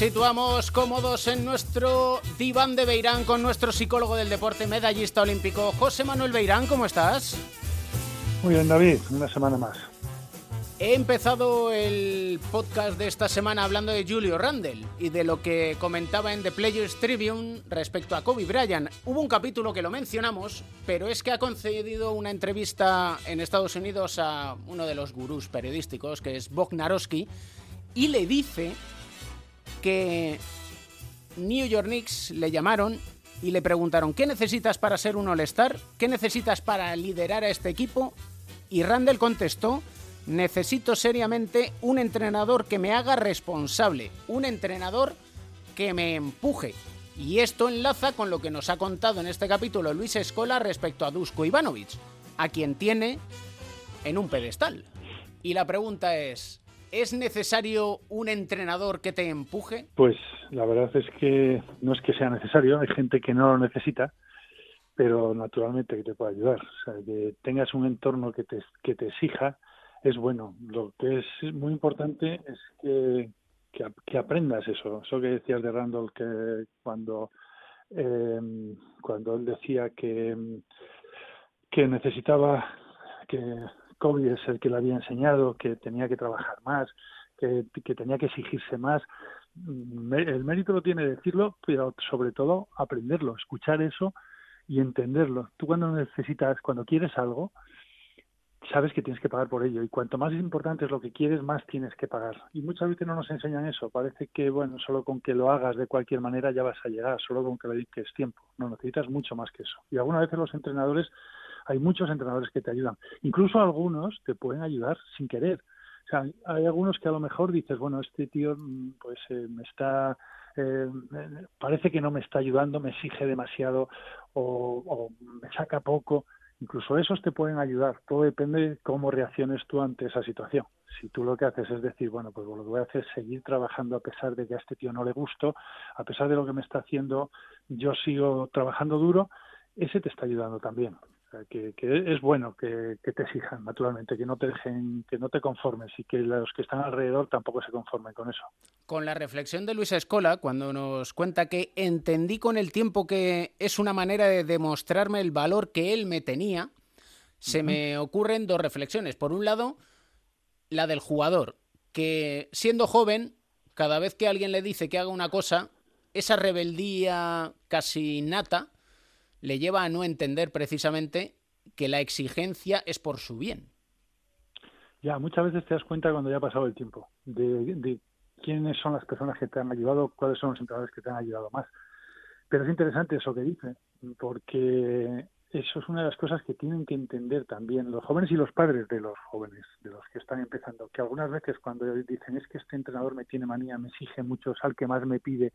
Situamos cómodos en nuestro diván de Beirán con nuestro psicólogo del deporte, medallista olímpico, José Manuel Beirán. ¿Cómo estás? Muy bien, David, una semana más. He empezado el podcast de esta semana hablando de Julio Randle y de lo que comentaba en The Players Tribune respecto a Kobe Bryant. Hubo un capítulo que lo mencionamos, pero es que ha concedido una entrevista en Estados Unidos a uno de los gurús periodísticos, que es Bognarowski, y le dice que New York Knicks le llamaron y le preguntaron, ¿qué necesitas para ser un All-Star? ¿Qué necesitas para liderar a este equipo? Y Randall contestó, necesito seriamente un entrenador que me haga responsable, un entrenador que me empuje. Y esto enlaza con lo que nos ha contado en este capítulo Luis Escola respecto a Dusko Ivanovic, a quien tiene en un pedestal. Y la pregunta es, ¿Es necesario un entrenador que te empuje? Pues la verdad es que no es que sea necesario, hay gente que no lo necesita, pero naturalmente que te puede ayudar. O sea, que tengas un entorno que te, que te exija es bueno. Lo que es muy importante es que, que, aprendas eso. Eso que decías de Randall, que cuando, eh, cuando él decía que, que necesitaba que Kobe es el que le había enseñado que tenía que trabajar más, que, tenía que exigirse más. El mérito lo tiene decirlo, pero sobre todo aprenderlo, escuchar eso y entenderlo. Tú cuando necesitas, cuando quieres algo, sabes que tienes que pagar por ello y cuanto más importante es lo que quieres, más tienes que pagar. Y muchas veces no nos enseñan eso. Parece que, bueno, solo con que lo hagas de cualquier manera ya vas a llegar, solo con que le dediques tiempo. No, necesitas mucho más que eso. Y algunas veces los entrenadores hay muchos entrenadores que te ayudan. Incluso algunos te pueden ayudar sin querer. O sea, hay algunos que a lo mejor dices, bueno, este tío mm, pues eh, me está, eh, parece que no me está ayudando, me exige demasiado o, o, me saca poco. Incluso esos te pueden ayudar. Todo depende de cómo reacciones tú ante esa situación. Si tú lo que haces es decir, bueno, pues lo que voy a hacer es seguir trabajando a pesar de que a este tío no le gusto, a pesar de lo que me está haciendo, yo sigo trabajando duro, ese te está ayudando también que, es bueno que, te exijan, naturalmente, que no te dejen, que no te conformes y que los que están alrededor tampoco se conformen con eso. Con la reflexión de Luisa Escola, cuando nos cuenta que entendí con el tiempo que es una manera de demostrarme el valor que él me tenía, se me ocurren dos reflexiones. Por un lado, la del jugador, que siendo joven, cada vez que alguien le dice que haga una cosa, esa rebeldía casi nata, le lleva a no entender precisamente que la exigencia es por su bien. Ya, muchas veces te das cuenta cuando ya ha pasado el tiempo de, quiénes son las personas que te han ayudado, cuáles son los entrenadores que te han ayudado más. Pero es interesante eso que dice, porque eso es una de las cosas que tienen que entender también los jóvenes y los padres de los jóvenes, de los que están empezando, que algunas veces cuando dicen es que este entrenador me tiene manía, me exige mucho, es al que más me pide,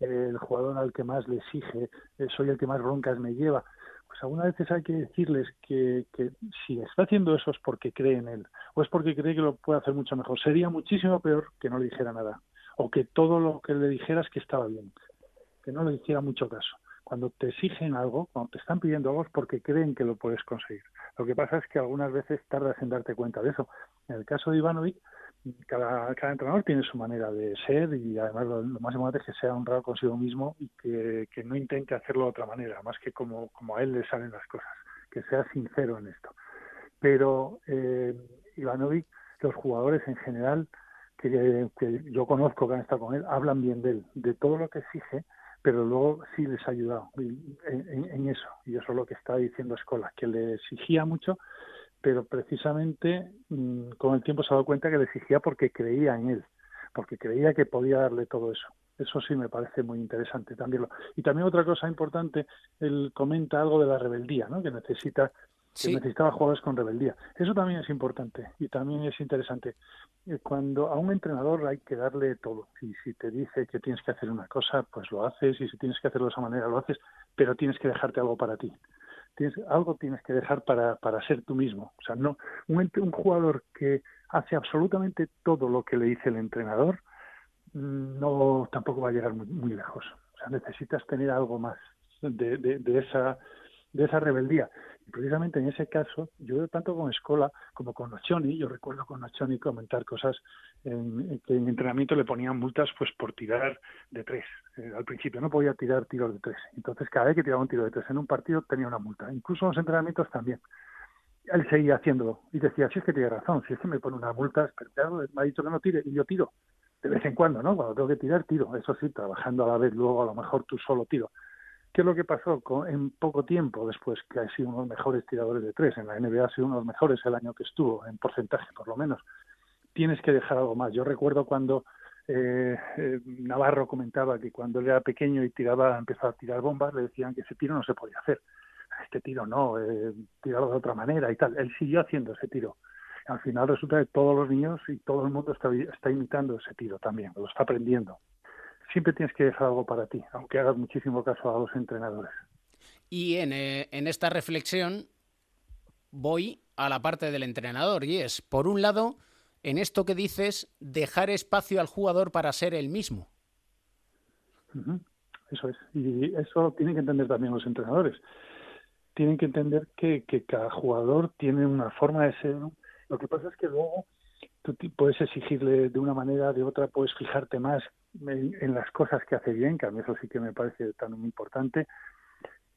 el jugador al que más le exige, eh, soy el que más broncas me lleva. Pues algunas veces hay que decirles que, que si está haciendo eso es porque cree en él o es porque cree que lo puede hacer mucho mejor. Sería muchísimo peor que no le dijera nada o que todo lo que le dijeras que estaba bien, que no le hiciera mucho caso. Cuando te exigen algo, cuando te están pidiendo algo es porque creen que lo puedes conseguir. Lo que pasa es que algunas veces tardas en darte cuenta de eso. En el caso de Ivanovic, cada, cada entrenador tiene su manera de ser y además lo, más importante es que sea honrado consigo mismo y que, que, no intente hacerlo de otra manera, más que como, como a él le salen las cosas, que sea sincero en esto. Pero eh, Ivanovic, los jugadores en general que, que, yo conozco que han estado con él, hablan bien de él, de todo lo que exige, pero luego sí les ha ayudado en, en, en eso. Y eso es lo que está diciendo Escola, que le exigía mucho, pero precisamente mm, con el tiempo se ha dado cuenta que le exigía porque creía en él, porque creía que podía darle todo eso. Eso sí me parece muy interesante también. Y también otra cosa importante, él comenta algo de la rebeldía, ¿no? que necesita que necesitaba jugadores con rebeldía. Eso también es importante y también es interesante. Eh, cuando a un entrenador hay que darle todo. Y si te dice que tienes que hacer una cosa, pues lo haces. Y si tienes que hacerlo de esa manera, lo haces. Pero tienes que dejarte algo para ti tienes, algo tienes que dejar para, para ser tú mismo. O sea, no un, un jugador que hace absolutamente todo lo que le dice el entrenador, mm, no tampoco va a llegar muy, muy lejos. O sea, necesitas tener algo más de, de, de esa de esa rebeldía. Precisamente en ese caso, yo tanto con Escola como con Nocioni, yo recuerdo con Nocioni comentar cosas en, que en entrenamiento le ponían multas pues por tirar de tres. Eh, al principio no podía tirar tiros de tres. Entonces cada vez que tiraba un tiro de tres en un partido tenía una multa. Incluso en los entrenamientos también. Él seguía haciéndolo y decía, si es que tiene razón, si es que me pone una multa, pero me ha dicho que no tire y yo tiro. De vez en cuando, ¿no? Cuando tengo que tirar, tiro. Eso sí, trabajando a la vez, luego a lo mejor tú solo tiro ¿Qué es lo que pasó en poco tiempo después que ha sido uno de los mejores tiradores de tres? En la NBA ha sido uno de los mejores el año que estuvo, en porcentaje por lo menos. Tienes que dejar algo más. Yo recuerdo cuando eh, eh, Navarro comentaba que cuando él era pequeño y tiraba, empezaba a tirar bombas, le decían que ese tiro no se podía hacer. Este tiro no, eh, tirarlo de otra manera y tal. Él siguió haciendo ese tiro. Al final resulta que todos los niños y todo el mundo está imitando ese tiro también, lo está aprendiendo siempre tienes que dejar algo para ti, aunque hagas muchísimo caso a los entrenadores. Y en, eh, en esta reflexión voy a la parte del entrenador y es, por un lado, en esto que dices, dejar espacio al jugador para ser el mismo. Eso es. Y eso tienen que entender también los entrenadores. Tienen que entender que, que cada jugador tiene una forma de ser. Lo que pasa es que luego tú puedes exigirle de una manera, de otra, puedes fijarte más en, las cosas que hace bien, que a mí eso sí que me parece tan importante,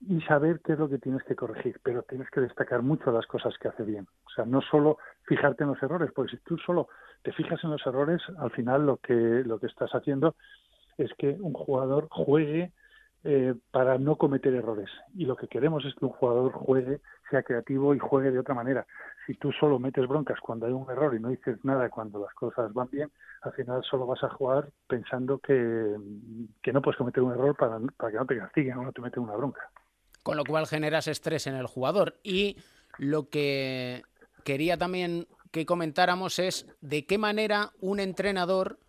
y saber qué es lo que tienes que corregir, pero tienes que destacar mucho las cosas que hace bien. O sea, no solo fijarte en los errores, porque si tú solo te fijas en los errores, al final lo que, lo que estás haciendo es que un jugador juegue eh, para no cometer errores. Y lo que queremos es que un jugador juegue, sea creativo y juegue de otra manera. Si tú solo metes broncas cuando hay un error y no dices nada cuando las cosas van bien, al final solo vas a jugar pensando que, que no puedes cometer un error para, para que no te castiguen o no te meten una bronca. Con lo cual generas estrés en el jugador. Y lo que quería también que comentáramos es de qué manera un entrenador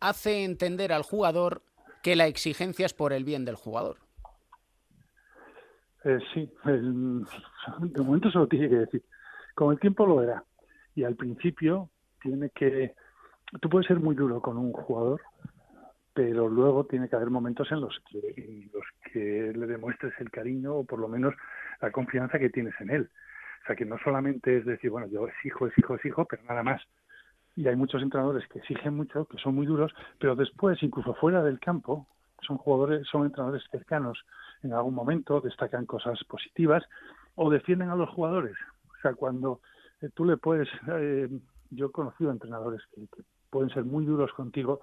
hace entender al jugador que la exigencia es por el bien del jugador. Eh, sí, de momento se lo tiene que decir. Con el tiempo lo verá. Y al principio tiene que... Tú puedes ser muy duro con un jugador, pero luego tiene que haber momentos en los que, los que le demuestres el cariño o por lo menos la confianza que tienes en él. O sea, que no solamente es decir, bueno, yo exijo, exijo, exijo, pero nada más y hay muchos entrenadores que exigen mucho, que son muy duros, pero después, incluso fuera del campo, son jugadores, son entrenadores cercanos en algún momento, destacan cosas positivas o defienden a los jugadores. O sea, cuando eh, tú le puedes, eh, yo he conocido entrenadores que, pueden ser muy duros contigo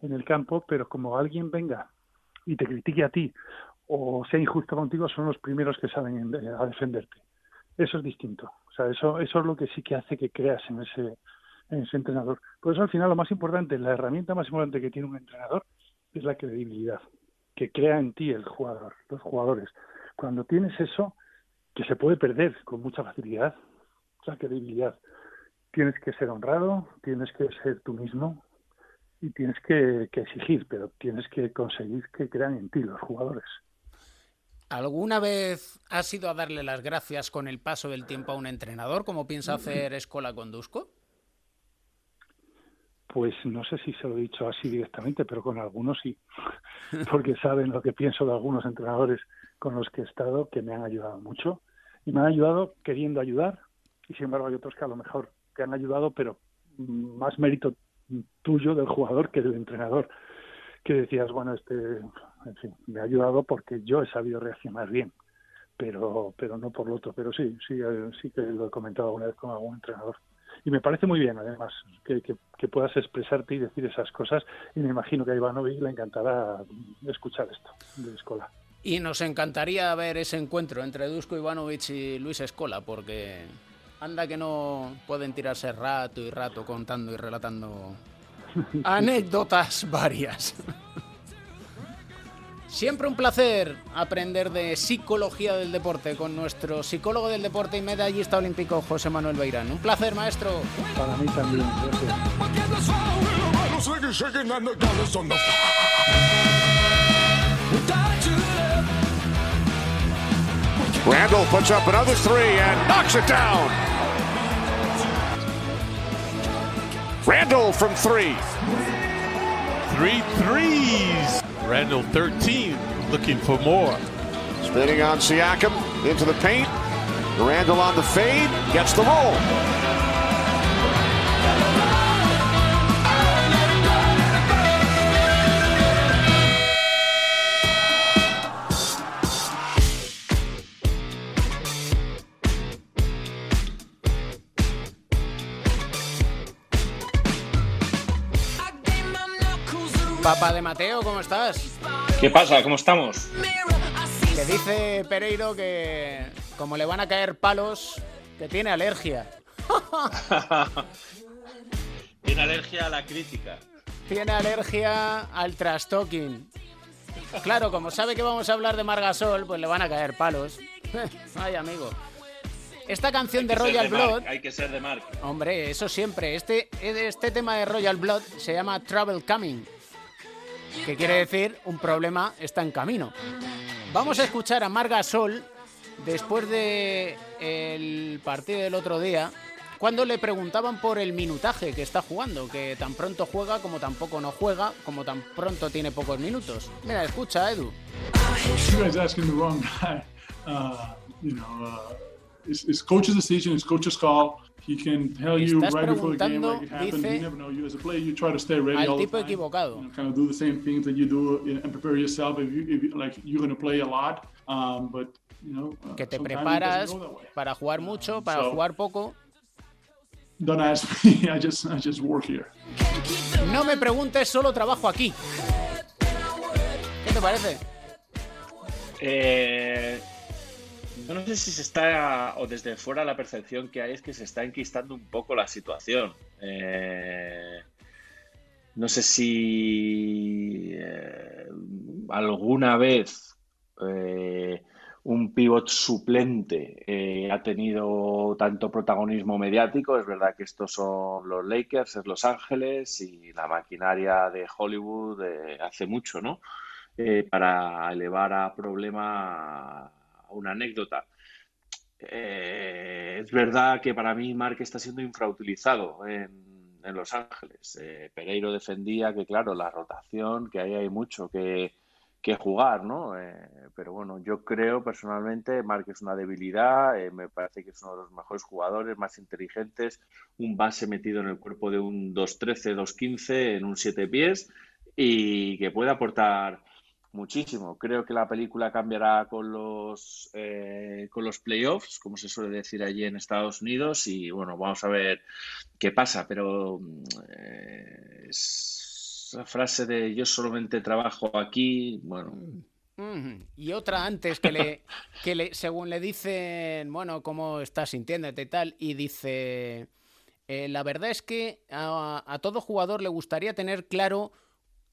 en el campo, pero como alguien venga y te critique a ti o sea injusto contigo, son los primeros que salen a defenderte. Eso es distinto. O sea, eso, eso es lo que sí que hace que creas en ese, ese entrenador. Por eso al final lo más importante, la herramienta más importante que tiene un entrenador es la credibilidad, que crea en ti el jugador, los jugadores. Cuando tienes eso, que se puede perder con mucha facilidad, la credibilidad, tienes que ser honrado, tienes que ser tú mismo y tienes que, que exigir, pero tienes que conseguir que crean en ti los jugadores. ¿Alguna vez has ido a darle las gracias con el paso del tiempo a un entrenador, como piensa hacer Escola Condusco? Pues no sé si se lo he dicho así directamente, pero con algunos sí, porque saben lo que pienso de algunos entrenadores con los que he estado que me han ayudado mucho y me han ayudado queriendo ayudar y sin embargo hay otros que a lo mejor te han ayudado pero más mérito tuyo del jugador que del entrenador, que decías, bueno, este, en fin, me ha ayudado porque yo he sabido reaccionar bien, pero, pero no por lo otro. Pero sí, sí, eh, sí que lo he comentado alguna vez con algún entrenador. Y me parece muy bien, además, que, que, puedas expresarte y decir esas cosas. Y me imagino que a Ivanovic le encantará escuchar esto de Escola. Y nos encantaría ver ese encuentro entre Dusko Ivanovic y Luis Escola, porque anda que no pueden tirarse rato y rato contando y relatando anécdotas varias. Siempre un placer aprender de psicología del deporte con nuestro psicólogo del deporte y medallista olímpico José Manuel Beirán. Un placer, maestro. Para mí también. Randall puts up another three and knocks it down. Randall from three. Three threes. Randall 13, looking for more. Spinning on Siakam into the paint. Randall on the fade, gets the roll. Papá de Mateo, ¿cómo estás? ¿Qué pasa? ¿Cómo estamos? Que dice Pereiro que como le van a caer palos, que tiene alergia. tiene alergia a la crítica. Tiene alergia al trastoking. Claro, como sabe que vamos a hablar de Margasol, pues le van a caer palos. Ay, amigo. Esta canción de Royal Blood. hay que ser de Mark. Hombre, eso siempre. Este, este tema de Royal Blood se llama Travel Coming que quiere decir un problema está en camino. Vamos a escuchar a Marga Sol después de el partido del otro día, cuando le preguntaban por el minutaje que está jugando, que tan pronto juega como tampoco no juega, como tan pronto tiene pocos minutos. Mira, escucha, Edu. Coach's decision, it's coach's call. He can tell you right before the game like it happened. You never know. You as a player, you try to stay ready all the time. equivocado. You know, kind of do the same things that you do and prepare yourself. If you, if you like, you're going to play a lot, um, but you know. Uh, que te preparas para jugar mucho, para so, jugar poco. Don't ask me. I just, I just work here. No me preguntes, solo trabajo aquí. ¿Qué te parece? Eh no sé si se está, o desde fuera la percepción que hay es que se está enquistando un poco la situación. Eh, no sé si eh, alguna vez eh, un pivot suplente ha tenido tanto protagonismo mediático. Es verdad que estos son los Lakers, es Los Ángeles y la maquinaria de Hollywood hace mucho, ¿no? para elevar a problema una anécdota. Eh, es verdad que para mí Mark está siendo infrautilizado en, Los Ángeles. Eh, Pereiro defendía que, claro, la rotación, que ahí hay mucho que, jugar, ¿no? Eh, pero bueno, yo creo personalmente, Mark es una debilidad, me parece que es uno de los mejores jugadores, más inteligentes, un base metido en el cuerpo de un 2-13, 2-15, en un 7 pies, y que puede aportar muchísimo. Creo que la película cambiará con los, eh, con los playoffs, como se suele decir allí en Estados Unidos, y bueno, vamos a ver qué pasa, pero eh, esa frase de yo solamente trabajo aquí, bueno. Y otra antes que le, que le, según le dicen, bueno, ¿cómo estás sintiéndote y tal? Y dice, eh, la verdad es que a todo jugador le gustaría tener claro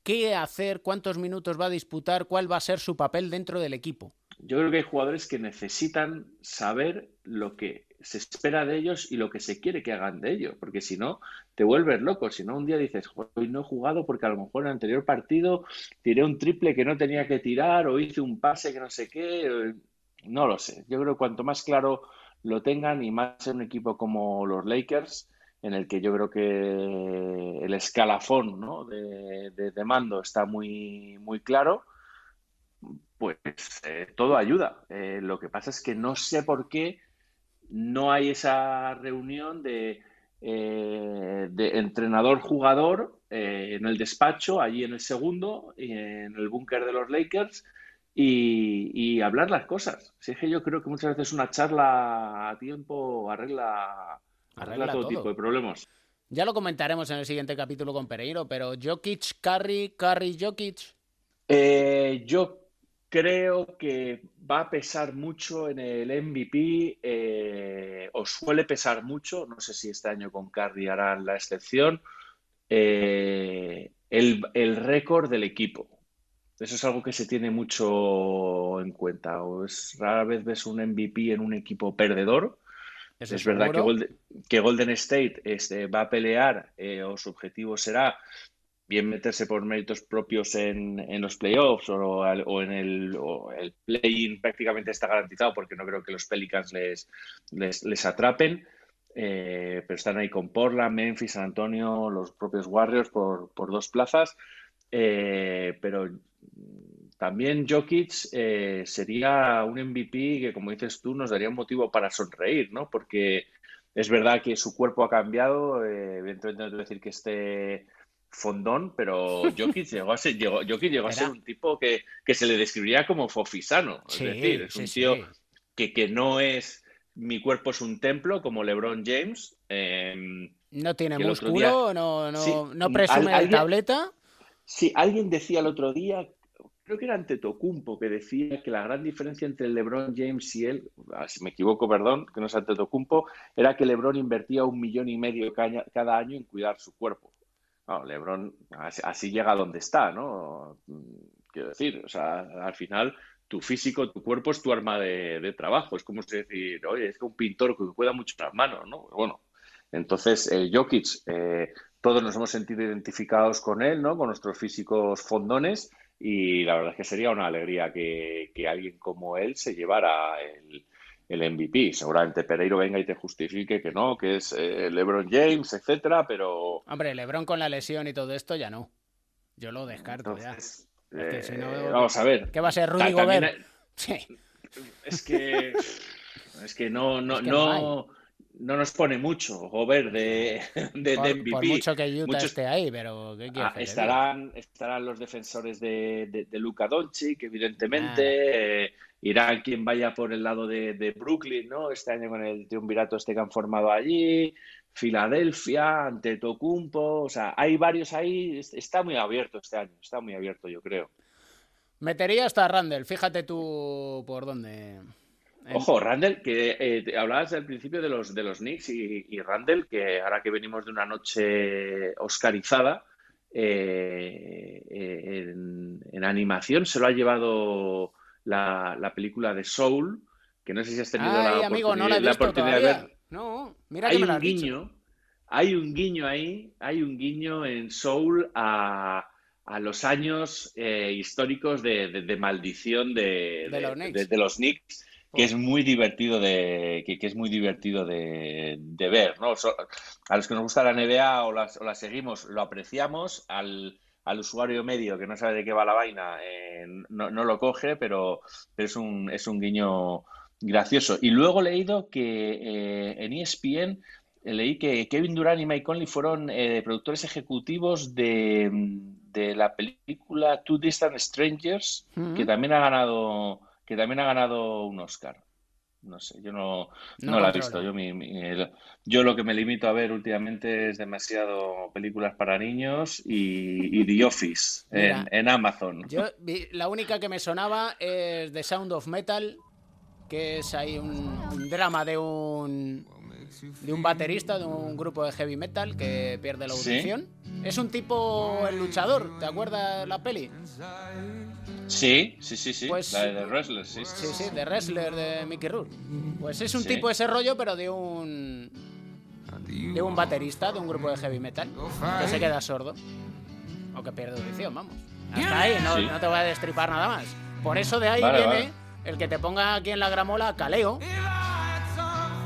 qué hacer, cuántos minutos va a disputar, cuál va a ser su papel dentro del equipo. Yo creo que hay jugadores que necesitan saber lo que se espera de ellos y lo que se quiere que hagan de ellos, porque si no, te vuelves loco. Si no, un día dices, hoy no he jugado porque a lo mejor en el anterior partido tiré un triple que no tenía que tirar o hice un pase que no sé qué. No lo sé. Yo creo que cuanto más claro lo tengan y más en un equipo como los Lakers, en el que yo creo que el escalafón ¿no? de, de, mando está muy, muy claro, pues eh, todo ayuda. Eh, lo que pasa es que no sé por qué no hay esa reunión de eh, de entrenador-jugador en el despacho, allí en el segundo, en el búnker de los Lakers, y, hablar las cosas. Si es que yo creo que muchas veces una charla a tiempo arregla, arregla, todo, tipo de problemas. Ya lo comentaremos en el siguiente capítulo con Pereiro, pero Jokic, Curry, Curry, Jokic. Eh, yo creo que va a pesar mucho en el MVP, eh, o suele pesar mucho, no sé si este año con Curry harán la excepción, eh, el, el récord del equipo. Eso es algo que se tiene mucho en cuenta. O es, rara vez ves un MVP en un equipo perdedor. Es verdad que Golden, State este, va a pelear eh, o su objetivo será bien meterse por méritos propios en, los playoffs o, o en el, el play-in prácticamente está garantizado porque no creo que los Pelicans les, les, atrapen. Eh, pero están ahí con Portland, Memphis, San Antonio, los propios Warriors por, por dos plazas. Eh, pero también Jokic eh, sería un MVP que, como dices tú, nos daría un motivo para sonreír, ¿no? Porque es verdad que su cuerpo ha cambiado, eh, evidentemente no te voy a decir que esté fondón, pero Jokic llegó a ser, llegó, llegó a ser un tipo que, que, se le describiría como fofisano. es decir, es un tío que, que no es mi cuerpo es un templo como LeBron James. Em, no tiene músculo, no, no, no presume de tableta. Sí, alguien decía el otro día, creo que era ante Tocumpo, que decía que la gran diferencia entre LeBron James y él, ah, si me equivoco, perdón, que no es ante Tocumpo, era que LeBron invertía un millón y medio cada año en cuidar su cuerpo. LeBron así, llega a donde está, ¿no? Quiero decir, o sea, al final tu físico, tu cuerpo es tu arma de, trabajo. Es como si decir, oye, es que un pintor que cuida mucho las manos, ¿no? Bueno, entonces, eh, Jokic, eh, todos nos hemos sentido identificados con él, ¿no? Con nuestros físicos fondones y la verdad es que sería una alegría que, alguien como él se llevara el, el, MVP. Seguramente Pereiro venga y te justifique que no, que es eh, LeBron James, etcétera, pero... Hombre, LeBron con la lesión y todo esto ya no. Yo lo descarto ya. Eh, vamos a ver. ¿Qué va a ser Rudy Gobert? Sí. Es que... Es que no, no, no no nos pone mucho Gobert de, de, por, MVP. Por mucho que Utah esté ahí, pero ¿qué ah, estarán, estarán los defensores de, de, Luka Doncic, evidentemente. Eh, irán quien vaya por el lado de, Brooklyn, ¿no? Este año con el triunvirato este que han formado allí. Filadelfia, ante Tocumpo. O sea, hay varios ahí. Está muy abierto este año. Está muy abierto, yo creo. Metería hasta Randall. Fíjate tú por dónde. Ojo, Randall, que eh, hablabas al principio de los, de los Knicks y, Randall, que ahora que venimos de una noche oscarizada, eh, eh, en, animación se lo ha llevado la, película de Soul, que no sé si has tenido la, oportunidad, de ver. No, mira hay un guiño, hay un guiño ahí, hay un guiño en Soul a, los años históricos de, maldición de, de los Knicks que es muy divertido de que, es muy divertido de, ver no a los que nos gusta la NBA o la, o seguimos lo apreciamos al, usuario medio que no sabe de qué va la vaina eh, no, lo coge pero, es un es un guiño gracioso. Y luego he leído que eh, en ESPN eh, leí que Kevin Durant y Mike Conley fueron productores ejecutivos de, de, la película Two Distant Strangers que también ha ganado que también ha ganado un Oscar. No sé, yo no, no, la he visto. Yo, yo lo que me limito a ver últimamente es demasiado películas para niños y, The Office en, Amazon. Yo, la única que me sonaba es The Sound of Metal, que es ahí un, drama de un de un baterista de un grupo de heavy metal que pierde la audición. Es un tipo el luchador, ¿te acuerdas la peli? Sí, sí, sí, sí. Pues, la de The Wrestler, sí. Sí, sí, de Wrestler de Mickey Rourke. Pues es un tipo ese rollo, pero de un. de un baterista de un grupo de heavy metal que se queda sordo. O que pierde audición, vamos. Hasta ahí, no, no, te voy a destripar nada más. Por eso de ahí viene el que te ponga aquí en la gramola Caleo,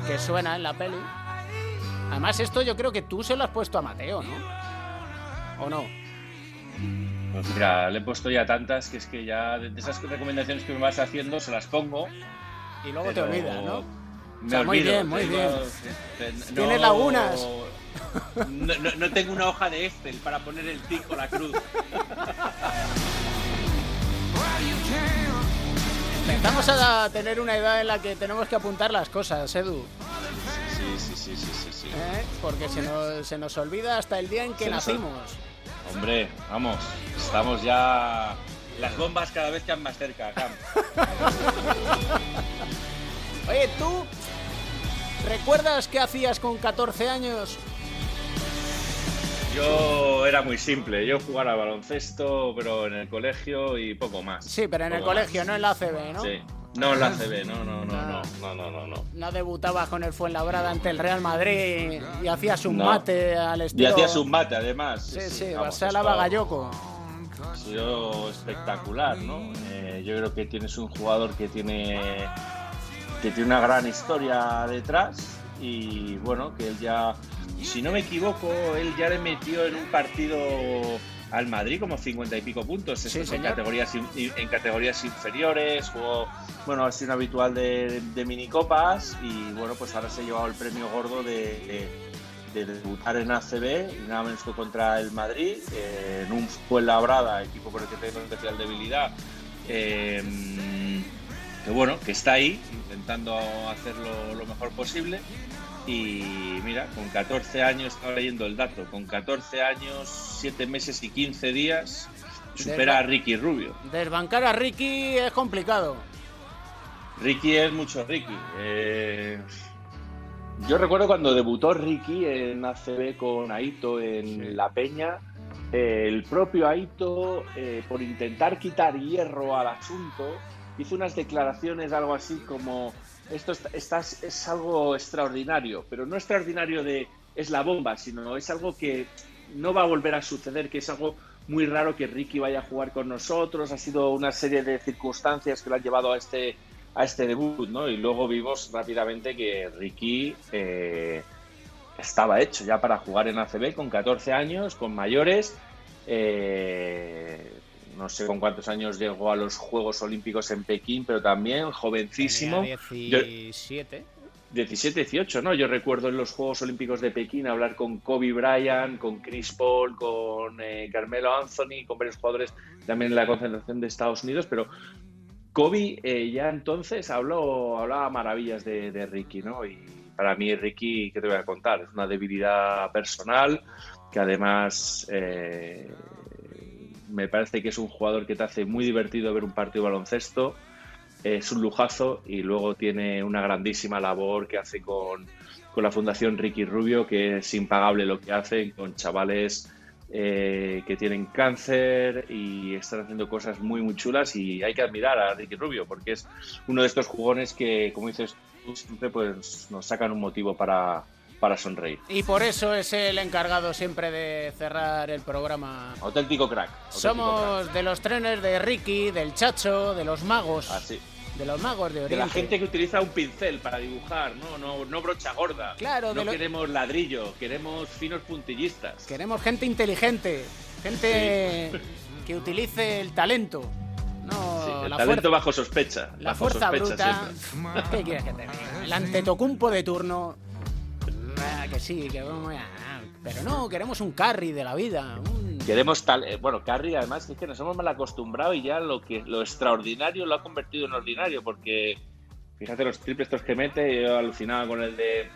que suena en la peli. Además, esto yo creo que tú se lo has puesto a Mateo, ¿no? ¿O no? Pues mira, le he puesto ya tantas que es que ya de esas recomendaciones que me vas haciendo se las pongo. Y luego te olvidas, ¿no? muy bien, muy bien. Tienes lagunas. No, tengo una hoja de Excel para poner el tic o la cruz. Empezamos a tener una edad en la que tenemos que apuntar las cosas, Edu. Sí, sí, sí, sí, sí. ¿Eh? Porque se nos, se nos olvida hasta el día en que nacimos. Hombre, vamos, estamos ya... Las bombas cada vez quedan más cerca, Cam. Oye, ¿tú recuerdas qué hacías con 14 años? Yo era muy simple, yo jugaba al baloncesto, pero en el colegio y poco más. Sí, pero en el colegio, no en la ACB, ¿no? Sí. No en la ACB, no, no, no, no, no, no, no, no. No debutabas con el Fuenlabrada ante el Real Madrid y hacías un mate al estilo... Y hacías un mate, además. Sí, sí, sí vas a la. Ha sido espectacular, ¿no? Eh, yo creo que tienes un jugador que tiene que tiene una gran historia detrás y bueno, que él ya, si no me equivoco, él ya le metió en un partido al Madrid como 50 y pico puntos, en, categorías, en categorías inferiores, jugó, bueno, ha sido un habitual de, de, minicopas y bueno, pues ahora se ha llevado el premio gordo de, debutar en ACB nada menos que contra el Madrid, eh, en un Fuenlabrada, equipo por el que tengo especial debilidad. Eh, que bueno, que está ahí intentando hacerlo lo mejor posible. Y mira, con 14 años, estaba leyendo el dato, con 14 años, 7 meses y 15 días, supera a Ricky Rubio. Desbancar a Ricky es complicado. Ricky es mucho Ricky. Eh, yo recuerdo cuando debutó Ricky en ACB con Aito en La Peña, el propio Aito, eh, por intentar quitar hierro al asunto, hizo unas declaraciones, algo así como, esto es algo extraordinario, pero no extraordinario de es la bomba, sino es algo que no va a volver a suceder, que es algo muy raro que Ricky vaya a jugar con nosotros, ha sido una serie de circunstancias que lo han llevado a este, a este debut, ¿no? Y luego vimos rápidamente que Ricky eh, estaba hecho ya para jugar en ACB con 14 años, con mayores. Eh, no sé con cuántos años llegó a los Juegos Olímpicos en Pekín, pero también jovencísimo. 17. 17, 18, ¿no? Yo recuerdo en los Juegos Olímpicos de Pekín hablar con Kobe Bryant, con Chris Paul, con eh, Carmelo Anthony, con varios jugadores también en la concentración de Estados Unidos, pero Kobe eh, ya entonces habló, hablaba maravillas de, Ricky, ¿no? Y para mí Ricky, ¿qué te voy a contar? Es una debilidad personal que además eh, me parece que es un jugador que te hace muy divertido ver un partido de baloncesto, es un lujazo y luego tiene una grandísima labor que hace con, la Fundación Ricky Rubio, que es impagable lo que hace con chavales eh, que tienen cáncer y están haciendo cosas muy, muy chulas y hay que admirar a Ricky Rubio porque es uno de estos jugones que, como dices tú, siempre pues, nos sacan un motivo para, para sonreír. Y por eso es el encargado siempre de cerrar el programa. Auténtico crack. Somos de los trenes de Ricky, del Chacho, de los magos. Así. De los magos de Oriente. De la gente que utiliza un pincel para dibujar, no, no, no brocha gorda. Claro, no queremos ladrillo, queremos finos puntillistas. Queremos gente inteligente, gente que utilice el talento. No, el talento bajo sospecha. La fuerza bruta. ¿Qué quieres que te diga? El antetocumpo de turno Ah, que sí, que vamos a... Pero no, queremos un carry de la vida. Queremos tal... Eh, bueno, carry además es que nos hemos mal acostumbrado y ya lo, que, lo extraordinario lo ha convertido en ordinario porque fíjate los triples estos que mete, yo alucinaba con el de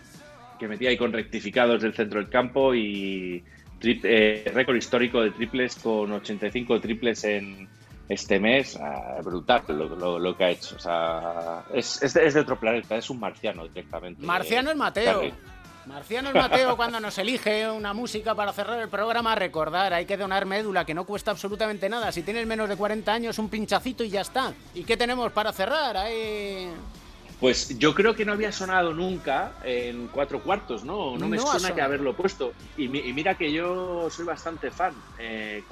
que metía ahí con rectificados del centro del campo y eh, récord histórico de triples con 85 triples en este mes, ah, brutal lo, lo, que ha hecho. O sea, es, es, de, otro planeta, es un marciano directamente. Marciano es Mateo. Marciano el Mateo, cuando nos elige una música para cerrar el programa, recordar, hay que donar médula, que no cuesta absolutamente nada. Si tienes menos de 40 años, un pinchacito y ya está. ¿Y qué tenemos para cerrar? Pues yo creo que no había sonado nunca en cuatro cuartos, ¿no? No me suena que haberlo puesto. Y, mira que yo soy bastante fan eh,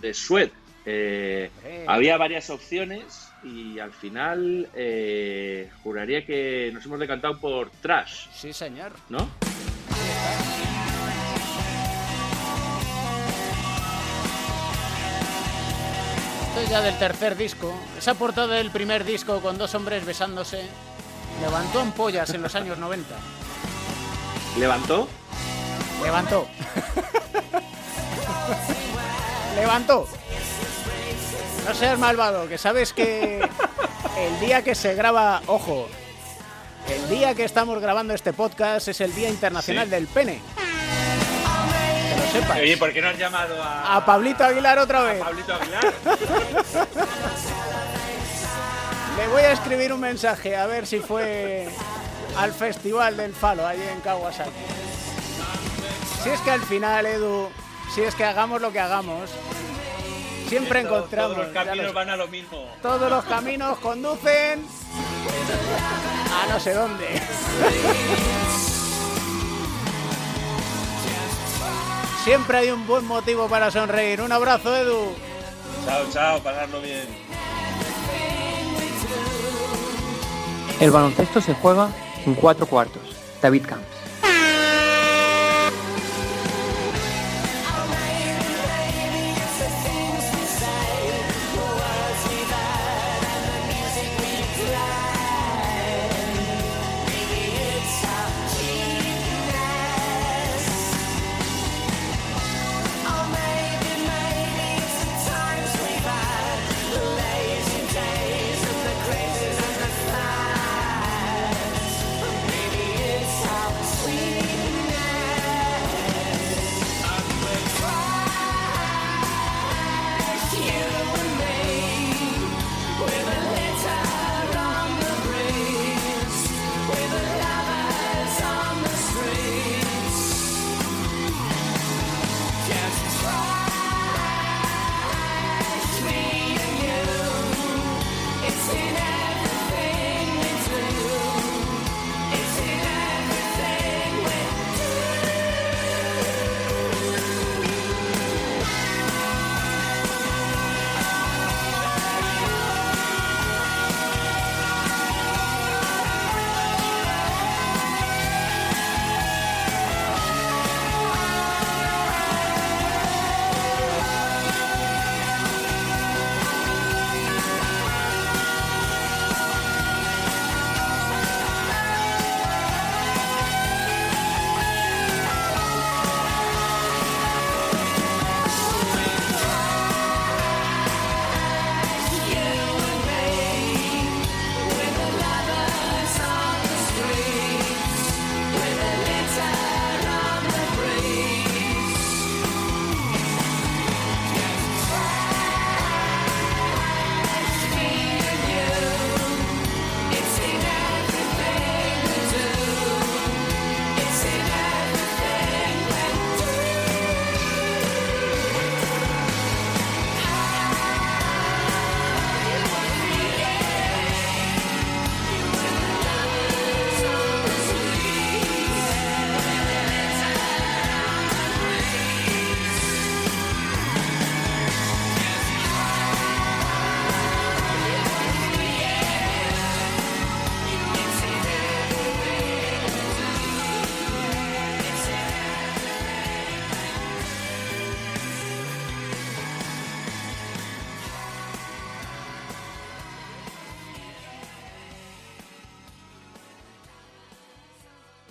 de Sweat. Eh, había varias opciones y al final eh, juraría que nos hemos decantado por Trash. Sí, señor. ¿No? Esto es ya del tercer disco. Esa portada del primer disco con dos hombres besándose levantó ampollas en los años 90. ¿Levantó? Levantó. Levantó. No seas malvado, que sabes que el día que se graba, ojo, el día que estamos grabando este podcast es el Día Internacional del Pene. Que lo sepas. Oye, ¿por qué no has llamado a, A Pablito Aguilar otra vez. a Pablito Aguilar? Le voy a escribir un mensaje a ver si fue al Festival del Falo, allí en Kawasaki. Si es que al final, Edu, si es que hagamos lo que hagamos, siempre Esto, encontramos. Todos los caminos van a lo mismo. todos los caminos conducen a no sé dónde. Siempre hay un buen motivo para sonreír. Un abrazo, Edu. Chao, chao, pasarlo bien. El baloncesto se juega en cuatro cuartos. David Camps.